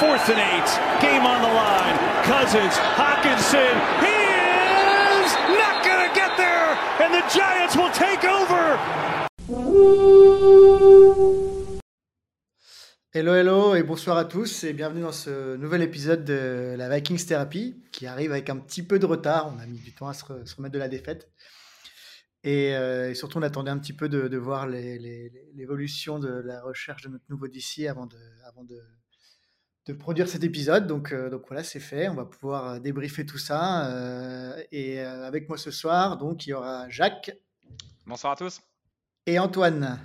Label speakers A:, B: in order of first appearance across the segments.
A: fourth and eight. Game on the line. Cousins, Hawkinson. He is not going to get there. And the Giants will take over.
B: Hello, hello et bonsoir à tous et bienvenue dans ce nouvel épisode de la Vikings Therapy qui arrive avec un petit peu de retard. On a mis du temps à se, re- se remettre de la défaite. Et, euh, et surtout, on attendait un petit peu de, voir l'évolution de la recherche de notre nouveau DC avant de, de produire cet épisode. Donc, euh, donc voilà, c'est fait. On va pouvoir euh, débriefer tout ça. euh, et euh, avec moi ce soir, donc, il y aura Jacques
C: Bonsoir à tous.
B: et Antoine.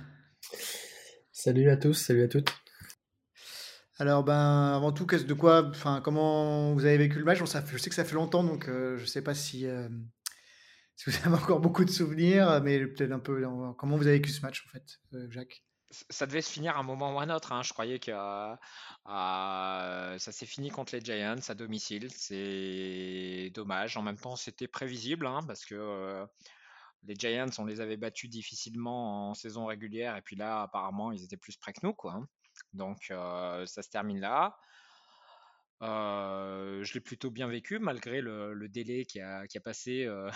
D: Salut à tous, salut à toutes.
B: Alors, ben, avant tout, qu'est-ce de quoi, enfin, comment vous avez vécu le match? Bon, ça fait- je sais que ça fait longtemps, donc euh, je ne sais pas si, euh, si vous avez encore beaucoup de souvenirs, mais peut-être un peu. Comment vous avez vécu ce match, en fait, euh, Jacques?
C: Ça devait se finir à un moment ou un autre. hein. Je croyais que euh, euh, ça s'est fini contre les Giants à domicile. C'est dommage. En même temps, c'était prévisible hein, parce que euh, les Giants, on les avait battus difficilement en saison régulière. Et puis là, apparemment, ils étaient plus près que nous. Quoi, hein. Donc, ça se termine là. Euh, je l'ai plutôt bien vécu malgré le, le délai qui a, qui a passé. euh,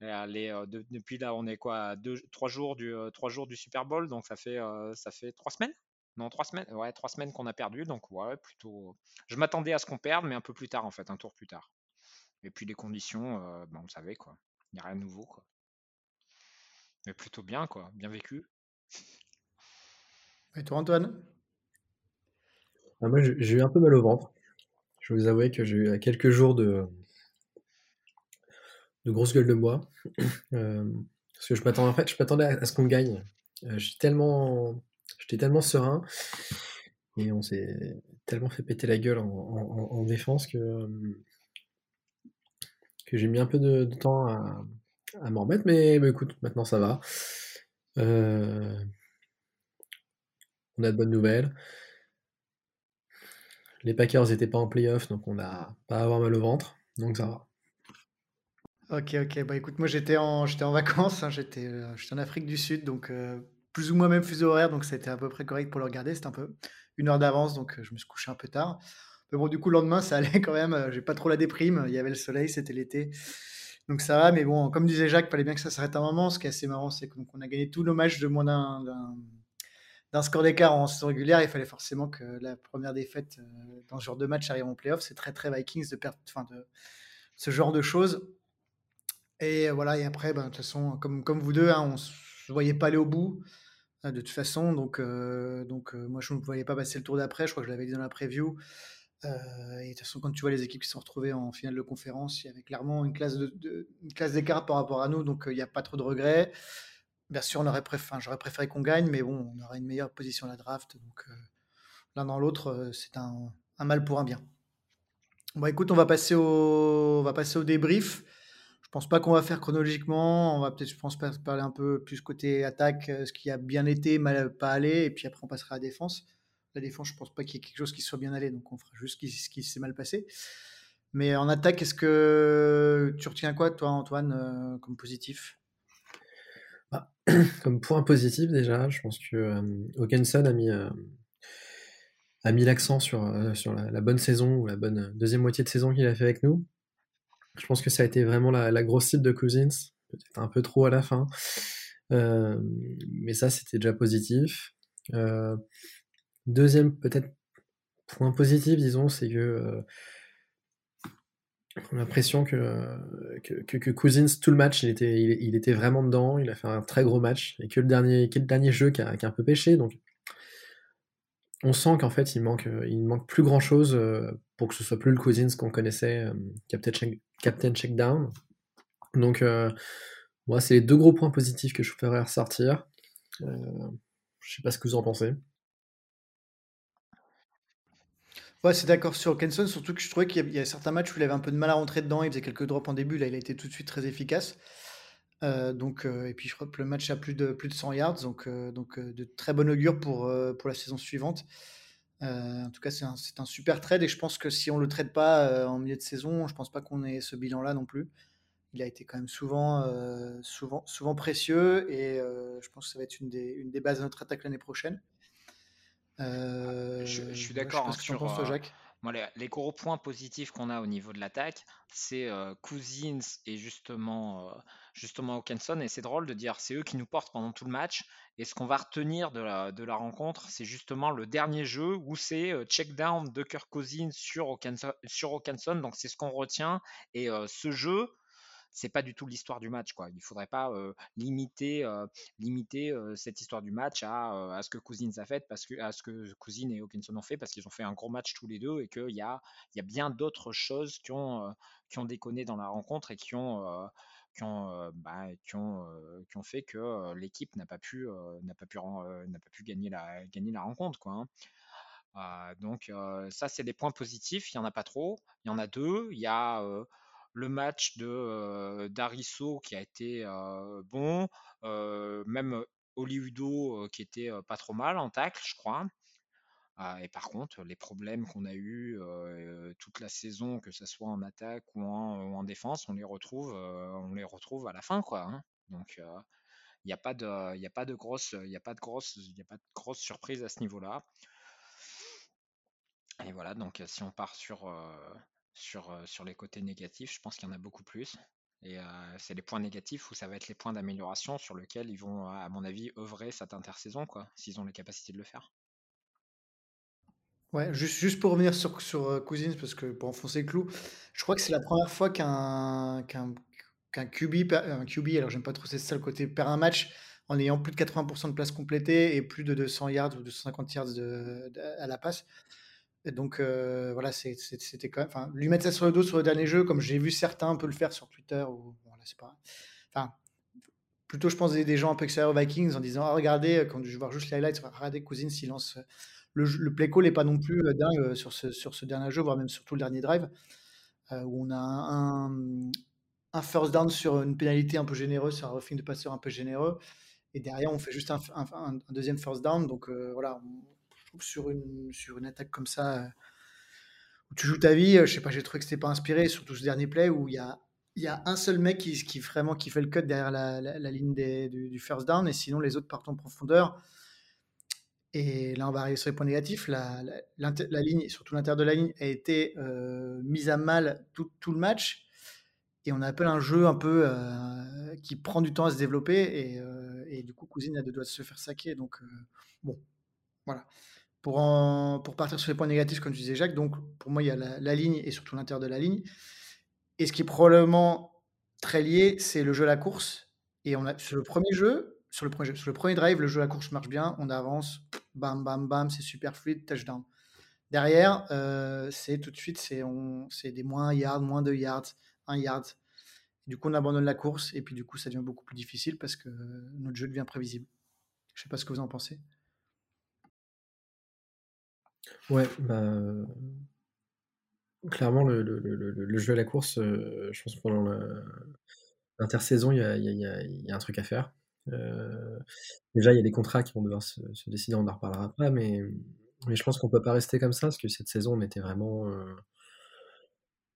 C: les, de- depuis là, on est quoi, à deux, trois jours du, trois jours du Super Bowl, donc ça fait, euh, ça fait trois semaines? Non, trois semaines. Ouais, trois semaines qu'on a perdu, donc ouais, plutôt. Je m'attendais à ce qu'on perde, mais un peu plus tard en fait, un tour plus tard. Et puis les conditions, euh, ben, on savait quoi. Il n'y a rien de nouveau quoi. Mais plutôt bien quoi, bien vécu.
B: Et toi, Antoine?
D: Ah, moi, j'ai eu un peu mal au ventre. Je vous avouer que j'ai eu à quelques jours de, de grosse gueule de bois. Euh, parce que je m'attendais en fait, je m'attendais à, ce qu'on gagne. Euh, j'étais tellement, serein et on s'est tellement fait péter la gueule en, en- en- en défense que, euh, que j'ai mis un peu de, temps à, m'en remettre. Mais, écoute, maintenant ça va. Euh, on a de bonnes nouvelles. Les Packers n'étaient pas en playoff, donc on n'a pas à avoir mal au ventre. Donc ça va.
B: Ok, ok. Bah écoute, moi j'étais en, j'étais en vacances, hein, j'étais, euh, j'étais en Afrique du Sud, donc euh, plus ou moins même fuseau horaire, donc c'était à peu près correct pour le regarder. C'était un peu une heure d'avance, donc euh, je me suis couché un peu tard. Mais bon, du coup, le lendemain, ça allait quand même. j'ai pas trop la déprime. Il y avait le soleil, c'était l'été. Donc ça va, mais bon, comme disait Jacques, fallait bien que ça s'arrête un moment. Ce qui est assez marrant, c'est qu'on a gagné tous nos matchs de moins d'un, d'un- score d'écart en saison régulière. Il fallait forcément que la première défaite euh, dans ce genre de match arrive en playoff. C'est très très Vikings de perdre enfin, de ce genre de choses. Et voilà, et après, ben, de toute façon, comme, comme vous deux, hein, on ne se voyait pas aller au bout, euh, de toute façon. Donc, euh, donc euh, moi, je ne voyais pas passer le tour d'après. Je crois que je l'avais dit dans la preview. Euh, et de toute façon, quand tu vois les équipes qui se sont retrouvées en finale de conférence, il y avait clairement une classe de, de- d'écart par rapport à nous. Donc, il n'y a pas trop de regrets. Bien sûr, on aurait préf- enfin, j'aurais préféré qu'on gagne, mais bon, on aurait une meilleure position à la draft. Donc, euh, l'un dans l'autre, euh, c'est un, mal pour un bien. Bon, écoute, on va passer au, va passer au débrief. Je pense pas qu'on va faire chronologiquement. On va peut-être, parler un peu plus côté attaque, euh, ce qui a bien été, mal pas allé, et puis après on passera à la défense. La défense, je pense pas qu'il y ait quelque chose qui soit bien allé, donc on fera juste ce qui, s'est mal passé. Mais en attaque, est-ce que tu retiens quoi, toi, Antoine, comme positif?
D: Bah, comme point positif déjà, je pense que euh, Hawkinson a mis, euh, mis l'accent sur, euh, sur la, bonne saison ou la bonne deuxième moitié de saison qu'il a fait avec nous. Je pense que ça a été vraiment la, la grosse cible de Cousins, peut-être un peu trop à la fin. Euh, mais ça, c'était déjà positif. Euh, deuxième, peut-être, point positif, disons, c'est que euh, on a l'impression que, que, que, Cousins, tout le match, il était, il, était vraiment dedans, il a fait un très gros match, et que le dernier, que le dernier jeu qui a, qui a un peu pêché, donc on sent qu'en fait, il manque, il manque plus grand chose euh, pour que ce soit plus le Cousins qu'on connaissait, euh, Captain, Check, Captain Checkdown. Donc, euh, moi, c'est les deux gros points positifs que je ferais ressortir. Euh, je sais pas ce que vous en pensez.
B: Ouais, c'est d'accord sur Hawkinson, surtout que je trouvais qu'il y a, certains matchs où il avait un peu de mal à rentrer dedans, il faisait quelques drops en début, là il a été tout de suite très efficace. Euh, donc, euh, et puis je crois que le match a plus de, plus de 100 yards, donc, euh, de très bon augure pour, la saison suivante. En tout cas, c'est un, un super trade et je pense que si on le trade pas en milieu de saison, je pense pas qu'on ait ce bilan-là non plus. Il a été quand même souvent, précieux et je pense que ça va être une des bases de notre attaque l'année prochaine. Euh,
C: Je, je suis d'accord hein, sur,
B: penses,
C: euh,
B: Jacques.
C: Moi, les, les gros points positifs qu'on a au niveau de l'attaque, c'est euh, Cousins et justement, euh, justement Hawkinson. Et c'est drôle de dire, c'est eux qui nous portent pendant tout le match. Et ce qu'on va retenir de la, de la rencontre, c'est justement le dernier jeu où c'est euh, check down de Kirk Cousins sur Hawkinson. Sur Hawkinson. Donc c'est ce qu'on retient. Et ce jeu, c'est pas du tout l'histoire du match. Quoi. Il faudrait pas limiter, limiter cette histoire du match à, à ce que Cousins a fait, parce que, à ce que Cousins et Hawkinson ont fait, parce qu'ils ont fait un gros match tous les deux et qu'il y a, y a bien d'autres choses qui ont, qui ont déconné dans la rencontre et qui ont, qui ont, bah, qui ont, qui ont fait que l'équipe n'a pas pu, n'a pas pu, n'a pas pu gagner la, gagner la rencontre. Quoi, hein. Euh, donc ça, c'est des points positifs. Il n'y en a pas trop. Il y en a deux. Il y a le match de d'Arisso qui a été bon. Même Oli Udo euh, qui était pas trop mal en tacle, je crois. Euh, et par contre, les problèmes qu'on a eu toute la saison, que ce soit en attaque ou en, défense, on les retrouve, on les retrouve à la fin, quoi. hein. Donc, il n'y a pas de, grosse, il a pas de grosse, il a pas de grosse surprise à ce niveau-là. Et voilà, donc si on part sur, sur, euh, sur les côtés négatifs, je pense qu'il y en a beaucoup plus. Et euh, c'est les points négatifs où ça va être les points d'amélioration sur lesquels ils vont, à mon avis, œuvrer cette intersaison, quoi, s'ils ont les capacités de le faire.
B: Ouais, juste, juste pour revenir sur, sur euh, Cousins, parce que pour enfoncer le clou, je crois que c'est la première fois qu'un qu'un qu'un QB, un QB, alors j'aime pas trop c'est ça le côté, perd un match en ayant plus de 80% de places complétées et plus de 200 yards ou 250 yards de- à la passe. Donc euh, voilà, c'était quand même, enfin, lui mettre ça sur le dos sur le dernier jeu, comme j'ai vu certains un peu le faire sur Twitter, ou voilà, c'est pas, enfin, plutôt je pense des, des gens un peu extérieurs aux Vikings en disant, ah regardez, quand je vois juste les highlights, regardez Cousins, il lance le, jeu- le play call n'est pas non plus euh, dingue euh, sur ce, sur ce dernier jeu, voire même sur tout le dernier drive, euh, où on a un, first down sur une pénalité un peu généreuse, sur un roughing de passeur un peu généreux, et derrière on fait juste un, deuxième first down. Donc euh, voilà, sur une, sur une attaque comme ça, euh, où tu joues ta vie, euh, je sais pas, j'ai trouvé que c'était pas inspiré, surtout ce dernier play où il y a, y a un seul mec qui, vraiment qui fait le cut derrière la, la- ligne des- du, first down, et sinon les autres partent en profondeur. Et là, on va arriver sur les points négatifs. La, la- ligne, surtout l'intérieur de la ligne, a été euh, mise à mal tout, tout le match. Et on appelle un jeu un peu qui prend du temps à se développer. Et, et du coup, Cousine a deux de se faire saquer. Donc, bon, voilà. Pour, partir sur les points négatifs, comme tu disais, Jacques, donc pour moi, il y a la, ligne et surtout l'intérieur de la ligne. Et ce qui est probablement très lié, c'est le jeu à la course. Et sur le premier jeu, sur le premier, drive, le jeu à la course marche bien, on avance, bam, bam, bam, c'est super fluide, touchdown. Derrière, euh, c'est tout de suite, c'est des moins 1 yard, moins 2 yards, 1 yard. Du coup, on abandonne la course et puis du coup, ça devient beaucoup plus difficile parce que notre jeu devient prévisible. Je sais pas ce que vous en pensez.
D: Ouais, bah, clairement, le, le- le- le- jeu à la course, euh, je pense que pendant l'intersaison, il y a, y a- y a- un truc à faire. Euh, déjà, il y a des contrats qui vont devoir se, se décider, on en reparlera après, mais, mais je pense qu'on peut pas rester comme ça, parce que cette saison, on était vraiment, euh,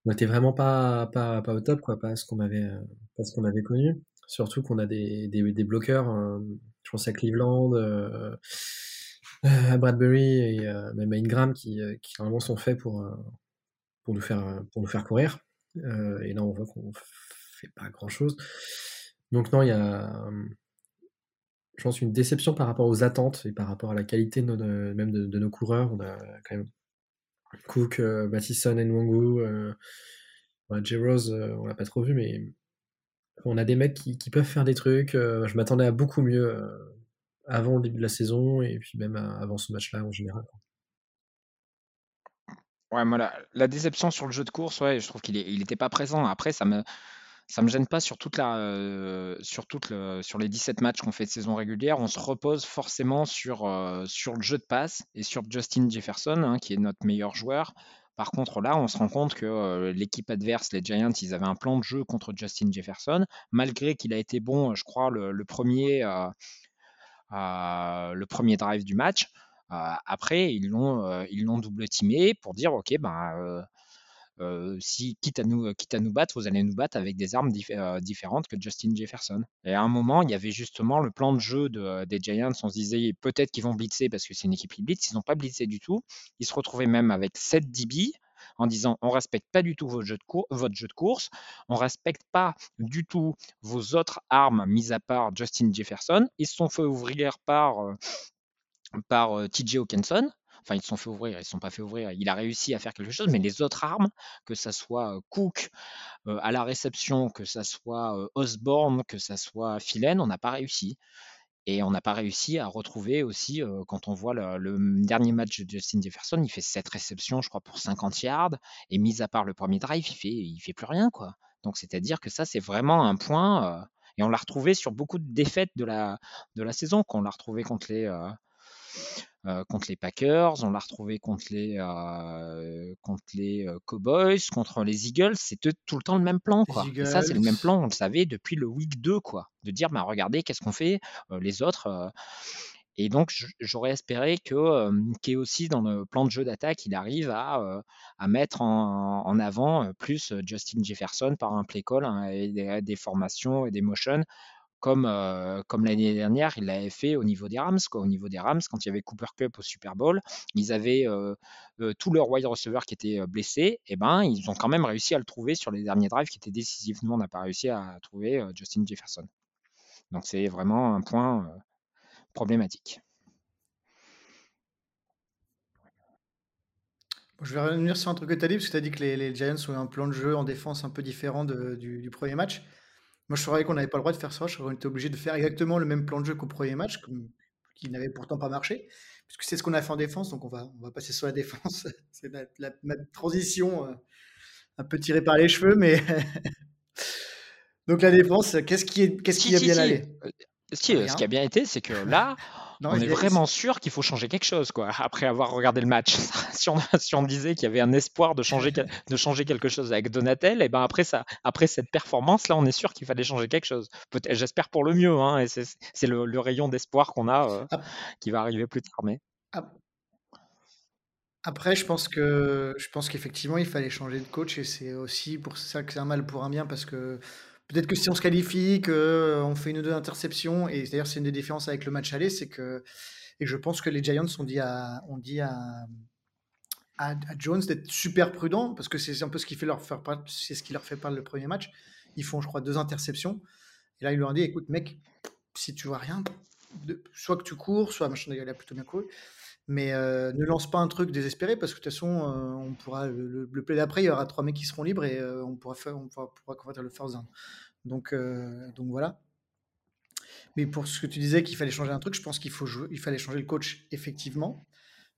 D: on était vraiment pas, pas, pas au top, quoi, pas ce qu'on avait, pas avait connu. Surtout qu'on a des, des, des bloqueurs, je pense à Cleveland, à Bradbury et euh, même à Ingram qui, euh, qui vraiment sont faits pour, euh, pour, nous faire, pour nous faire courir. Et là, on voit qu'on fait pas grand chose. Donc, non, il y a, euh, je pense, une déception par rapport aux attentes et par rapport à la qualité de nos- même de, nos coureurs. On a quand même Cook, euh, Mathison, Nwangu, euh, ouais, J. Rose, euh, on l'a pas trop vu, mais on a des mecs qui, qui peuvent faire des trucs. je m'attendais à beaucoup mieux avant le début de la saison et puis même à- avant ce match-là en général.
C: Ouais, moi, la, déception sur le jeu de course, ouais, je trouve qu'il est, il était pas présent. Après, ça me, ça me gêne pas sur toute la, euh, sur toute le, sur les 17 matchs qu'on fait de saison régulière. On se repose forcément sur, euh, sur le jeu de passe et sur Justin Jefferson, hein, qui est notre meilleur joueur. Par contre, là, on se rend compte que euh, l'équipe adverse, les Giants, ils avaient un plan de jeu contre Justin Jefferson, malgré qu'il a été bon, je crois, le, premier, euh, euh, le premier drive du match. Euh, après, ils l'ont, euh, ils l'ont double teamé pour dire, ok, ben, euh, si quitte à, nous, quitte à nous battre, vous allez nous battre avec des armes différentes que Justin Jefferson. Et à un moment, il y avait justement le plan de jeu des Giants. On se disait peut-être qu'ils vont blitzer parce que c'est une équipe qui blitz. Ils n'ont pas blitzé du tout. Ils se retrouvaient même avec 7 DB en disant on respecte pas du tout votre jeu de, course, on respecte pas du tout vos autres armes, mis à part Justin Jefferson. Ils se sont fait ouvrir par, par TJ Hawkinson. Enfin, ils se sont fait ouvrir, ils ne sont pas fait ouvrir. Il a réussi à faire quelque chose, mais les autres armes, que ça soit Cook à la réception, que ça soit Osborne, que ça soit Philen, on n'a pas réussi. Et on n'a pas réussi à retrouver aussi, quand on voit le, dernier match de Justin Jefferson, il fait 7 réceptions, je crois, pour 50 yards. Et mis à part le premier drive, il fait, il fait plus rien, quoi. Donc, c'est-à-dire que ça, c'est vraiment un point. et on l'a retrouvé sur beaucoup de défaites de la, de la saison, qu'on l'a retrouvé contre les, contre les Packers, on l'a retrouvé contre les, euh, contre les euh, Cowboys, contre les Eagles. C'est tout le temps le même plan. Quoi. ça, c'est le même plan, on le savait depuis le week 2. Quoi. De dire, bah, regardez, qu'est-ce qu'on fait Les autres. et donc, j'aurais espéré que est aussi dans le plan de jeu d'attaque, il arrive à, à mettre en, avant plus Justin Jefferson par un play call hein, et des, des, formations et des motions comme, comme l'année dernière, il l'avait fait au niveau des Rams. Au niveau des Rams, quand il y avait Cooper Cup au Super Bowl, ils avaient tous leurs wide receivers qui étaient blessés. Et ben, ils ont quand même réussi à le trouver sur les derniers drives qui étaient décisifs. Nous, on n'a pas réussi à trouver Justin Jefferson. Donc, c'est vraiment un point problématique.
B: Je vais revenir sur un truc que tu as dit, parce que tu as dit que les, Giants ont un plan de jeu en défense un peu différent du, premier match. Moi, je savais qu'on n'avait pas le droit de faire ça. Je qu'on était obligé de faire exactement le même plan de jeu qu'au premier match, qui n'avait pourtant pas marché, puisque c'est ce qu'on a fait en défense. Donc, on va, on va passer sur la défense. c'est la, transition euh, un peu tirée par les cheveux, mais. donc, la défense, qu'est-ce qui, est, qu'est-ce qui a bien allé?
C: Euh, ce qui a bien été, c'est que là, on est vraiment sûr qu'il faut changer quelque chose, quoi, après avoir regardé le match. si, on, si on disait qu'il y avait un espoir de changer, de changer quelque chose avec Donatel, et ben après, ça, après cette performance, là, on est sûr qu'il fallait changer quelque chose. J'espère pour le mieux, hein, et c'est le, rayon d'espoir qu'on a euh, qui va arriver plus tard. Mais...
B: Après, je pense que je pense qu'effectivement, il fallait changer de coach, et c'est aussi pour ça que c'est un mal pour un bien, parce que Peut-être que si on se qualifie, qu'on euh, fait une ou deux interceptions, et d'ailleurs c'est une des différences avec le match aller, c'est que, et je pense que les Giants ont dit à, on dit à, à, Jones d'être super prudent, parce que c'est un peu ce qui, fait leur faire c'est ce qui leur fait perdre le premier match. Ils font, je crois, deux interceptions. Et là, ils leur ont dit, écoute mec, si tu vois rien, soit que tu cours, soit machin, il a plutôt bien couru. Mais euh, ne lance pas un truc désespéré parce que de toute façon, euh, on pourra le, le play d'après, il y aura trois mecs qui seront libres et on pourra faire, on pourra, pourra le first down. Donc, euh, donc voilà. Mais pour ce que tu disais qu'il fallait changer un truc, je pense qu'il faut il fallait changer le coach effectivement.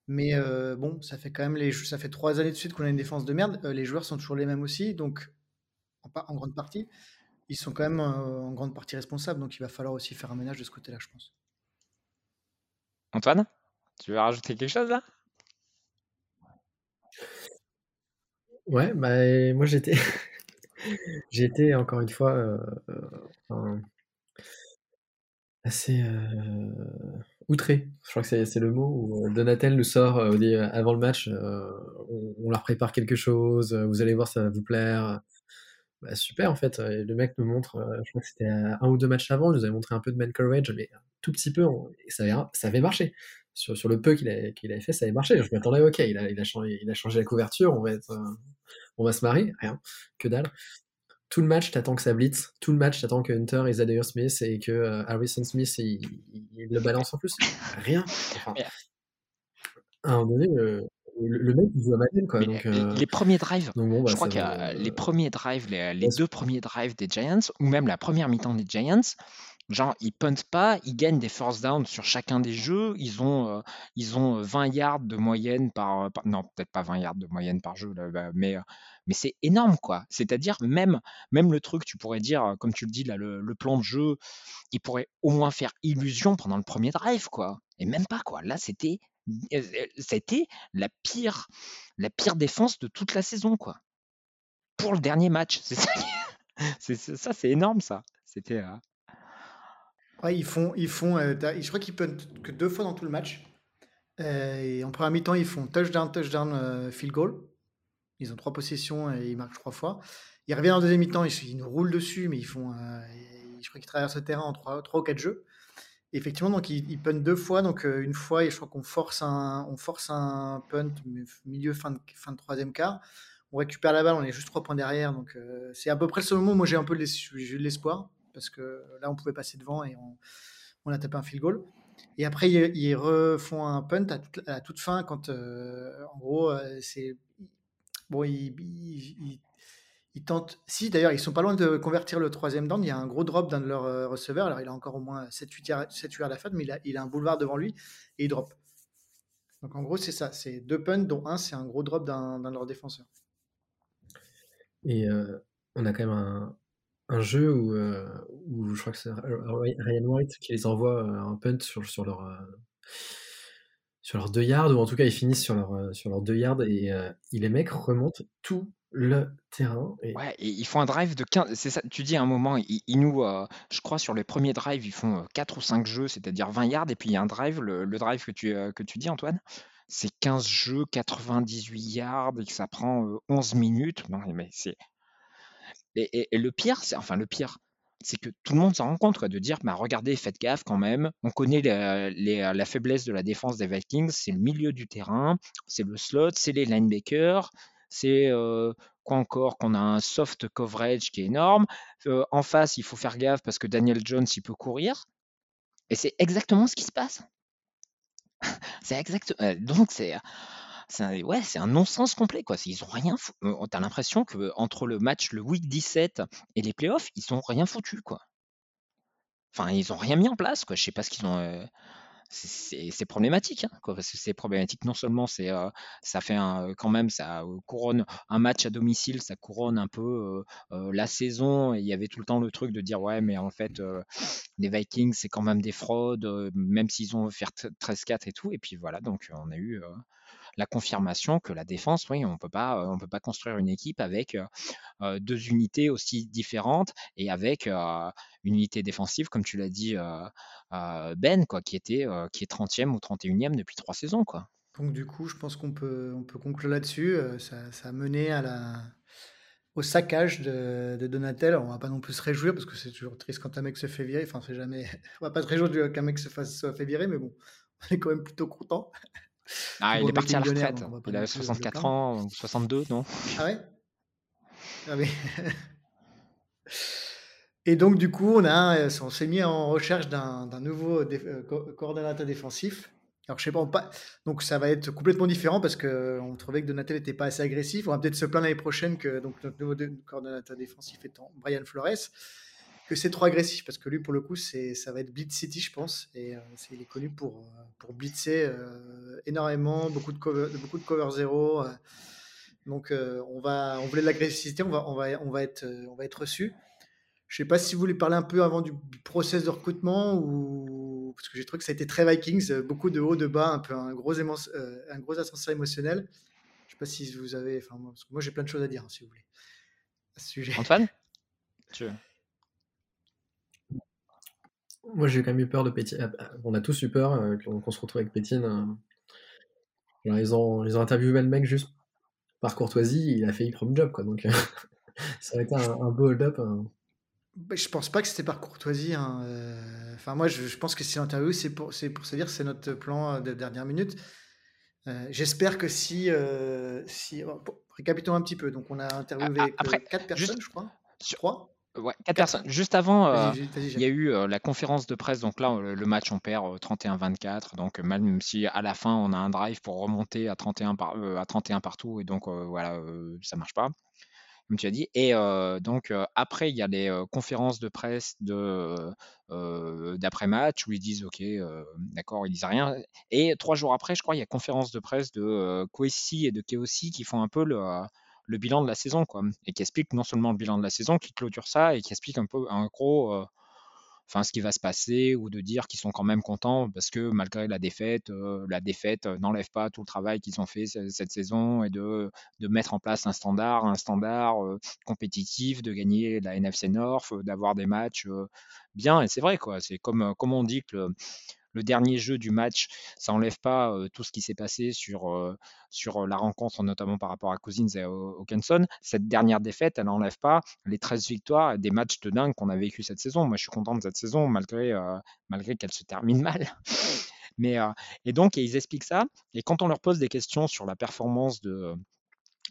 B: Mais euh, bon, ça fait quand même les, ça fait trois années de suite qu'on a une défense de merde. Euh, les joueurs sont toujours les mêmes aussi, donc en grande partie, ils sont quand même en grande partie responsables. Donc il va falloir aussi faire un ménage de ce côté-là, je pense.
C: Antoine, tu veux rajouter quelque chose là?
D: Ouais, bah moi j'étais été encore une fois, euh, euh, assez, euh, outré. Je crois que c'est le mot où, Donatel nous sort, avant le match, on leur prépare quelque chose, vous allez voir, ça va vous plaire. Bah, super en fait, le mec nous montre, je crois que c'était un ou deux matchs avant, il nous avait montré un peu de man courage, mais un tout petit peu, avait ça avait marché. Sur sur le peu qu'il avait fait, ça avait marché. Je m'attendais: «OK, il a il a changé il a changé la couverture, on va être, on va se marier, rien, que dalle. Tout le match, t'attends que ça blitz. Tout le match, t'attends que Hunter et Zaire Smith et que euh, Harrison Smith il, le balance en plus. Rien. à un moment donné, le, mec il joue à Madden quoi. Donc,
C: euh, les premiers drives, bah, je crois que les premiers drives, les, les deux premiers drives des Giants, ou même la première mi-temps des Giants, Genre, ils puntent pas, ils gagnent des force down sur chacun des jeux. Ils ont, euh, ils ont 20 yards de moyenne par, non, peut-être pas 20 yards de moyenne par jeu, bah, mais, mais c'est énorme, quoi. C'est-à-dire, même, même le truc, tu pourrais dire, comme tu le dis, là, le, plan de jeu, il pourrait au moins faire illusion pendant le premier drive, quoi. Et même pas, quoi. Là, c'était, c'était la pire, la pire défense de toute la saison, quoi. Pour le dernier match. C'est ça, c'est, ça, c'est énorme, ça. C'était.
B: Ils font, ils font, euh, je crois qu'ils peuvent que deux fois dans tout le match. Euh, en première mi-temps, ils font touchdown, touchdown, euh, field goal. Ils ont trois possessions et ils marquent trois fois. Ils reviennent en deuxième mi-temps, ils, nous roulent dessus, mais ils font, je crois qu'ils traversent le terrain en trois, trois ou quatre jeux. effectivement, donc ils, ils puntent deux fois, donc une fois, je crois qu'on force un, force un punt milieu fin de, fin de troisième quart. On récupère la balle, on est juste trois points derrière, donc c'est à peu près le seul moment où moi j'ai un peu de l'espoir parce que là on pouvait passer devant et on, on a tapé un field goal. Et après, ils, refont un punt à, la toute fin quand, euh, en gros, euh, c'est. Bon, ils, tentent. Si, d'ailleurs, ils sont pas loin de convertir le troisième down. Il y a un gros drop d'un de leurs euh, receveurs. Alors, il a encore au moins 7-8 yards, à la fin, mais il a, il a un boulevard devant lui et il drop. Donc, en gros, c'est ça. C'est deux punts, dont un, c'est un gros drop d'un de leurs défenseurs.
D: Et on a quand même un, un jeu où, euh, où je crois que c'est Ryan White qui les envoie euh, un punt sur, leur euh, sur leurs deux yards ou en tout cas ils finissent sur leur sur leurs deux yards et, les mecs remontent tout le terrain.
C: Et... Ouais, ils font un drive de 15. C'est ça, tu dis à un moment, ils, nous, je crois, sur les premiers drives, ils font 4 ou 5 jeux, c'est-à-dire 20 yards, et puis il y a un drive, le, drive que tu, que tu dis, Antoine, c'est 15 jeux, 98 yards, et que ça prend 11 minutes. Non, mais c'est et, le pire, c'est enfin le pire, c'est que tout le monde s'en rend compte de dire bah, regardez, faites gaffe quand même. On connaît la faiblesse de la défense des Vikings, c'est le milieu du terrain, c'est le slot, c'est les linebackers, c'est euh, quoi encore qu'on a un soft coverage qui est énorme. Euh, en face, il faut faire gaffe parce que Daniel Jones, il peut courir. Et c'est exactement ce qui se passe. c'est exact. Euh, donc c'est c'est un, ouais, c'est un non-sens complet. Quoi. Ils ont rien fou... T'as l'impression que entre le match, le week 17 et les playoffs, ils ont rien foutu. Quoi. Enfin, ils ont rien mis en place. Quoi. Je sais pas ce qu'ils ont. C'est problématique, hein, quoi, parce que c'est problématique. Non seulement ça fait quand même, ça couronne un match à domicile, ça couronne un peu la saison. Il y avait tout le temps le truc de dire ouais, mais en fait, les Vikings c'est quand même des fraudes, même s'ils ont fait 13-4 et tout. Et puis voilà, donc on a eu la confirmation que la défense, oui, on peut pas, on peut pas construire une équipe avec deux unités aussi différentes et avec une unité défensive, comme tu l'as dit, Ben, quoi, qui était qui est 30e ou 31e depuis trois saisons, quoi.
B: Donc du coup, je pense qu'on peut, on peut conclure là-dessus. Ça, a mené au saccage de, de Donatel. On va pas non plus se réjouir parce que c'est toujours triste quand un mec se fait virer. Enfin, c'est jamais. On va pas se réjouir qu'un mec se fasse fait virer, mais bon, on est quand même plutôt content.
C: Ah, il est parti à la retraite. Il a 64 ans, 62, non?
B: Ah ouais? Ah Et donc, du coup, on, a, euh, on s'est mis en recherche d'un nouveau euh, coordonnateur défensif. Alors, je sais pas, pas, donc ça va être complètement différent parce qu'on trouvait que Donatel n'était pas assez agressif. On va peut-être se plaindre l'année prochaine que donc, notre nouveau coordonnateur défensif étant Brian Flores que c'est trop agressif parce que lui, pour le coup, c'est, ça va être Blitz City, je pense. Et euh, il est connu pour, euh, pour blitzer euh, énormément, beaucoup de cover, beaucoup de cover zéro. donc, on, va, on voulait de l'agressivité, on va, on, va, on, va être, on va être reçu. Je sais pas si vous voulez parler un peu avant du process de recrutement ou parce que j'ai trouvé que ça a été très Vikings, beaucoup de haut, de bas, un peu un gros, un gros ascenseur émotionnel. Je sais pas si vous avez, enfin moi, moi j'ai plein de choses à dire hein, si vous voulez
C: à ce sujet. Antoine, tu
D: moi, j'ai quand même eu peur de Pétine. Ah, bah, on a tous eu peur euh, qu'on se retrouve avec Pétine. Euh. ils, ont, ils ont interviewé le mec juste par courtoisie. Il a fait prendre job, quoi. Donc, ça a été un, beau hold-up. Hein.
B: Bah, je pense pas que c'était par courtoisie. Hein, euh. Enfin, moi, je, pense que si l'interview, c'est pour, pour se dire c'est notre plan de dernière minute. J'espère que si. si récapitulons un petit peu. Donc, on a interviewé quatre personnes, je crois. Trois
C: Ouais, quatre personnes. Juste avant, euh, il y a eu euh, la conférence de presse. Donc là, le, match, on perd 31-24. Euh, donc même si à la fin, on a un drive pour remonter à 31, par, à 31 partout. Et donc voilà, ça marche pas, comme tu as dit. Et donc après, il y a les conférences de presse de d'après-match où ils disent OK, d'accord, ils disent rien. Et trois jours après, je crois, il y a conférence de presse de Kwesi et de Keosi qui font un peu le le bilan de la saison, quoi, et qui explique non seulement le bilan de la saison, qui clôture ça et qui explique un peu, en gros, euh, ce qui va se passer ou de dire qu'ils sont quand même contents parce que malgré la défaite, euh, la défaite euh, n'enlève pas tout le travail qu'ils ont fait cette saison et de, de, mettre en place un standard, un standard compétitif, de gagner la NFC North, d'avoir des matchs bien. Et c'est vrai, quoi. C'est comme, comme on dit que dernier jeu du match, ça enlève pas tout ce qui s'est passé sur, sur la rencontre, notamment par rapport à Cousins et Hawkinson. Cette dernière défaite, elle n'enlève pas les 13 victoires des matchs de dingue qu'on a vécu cette saison. Moi, je suis content de cette saison, malgré, malgré qu'elle se termine mal. Mais, et donc, ils expliquent ça. Et quand on leur pose des questions sur la performance de,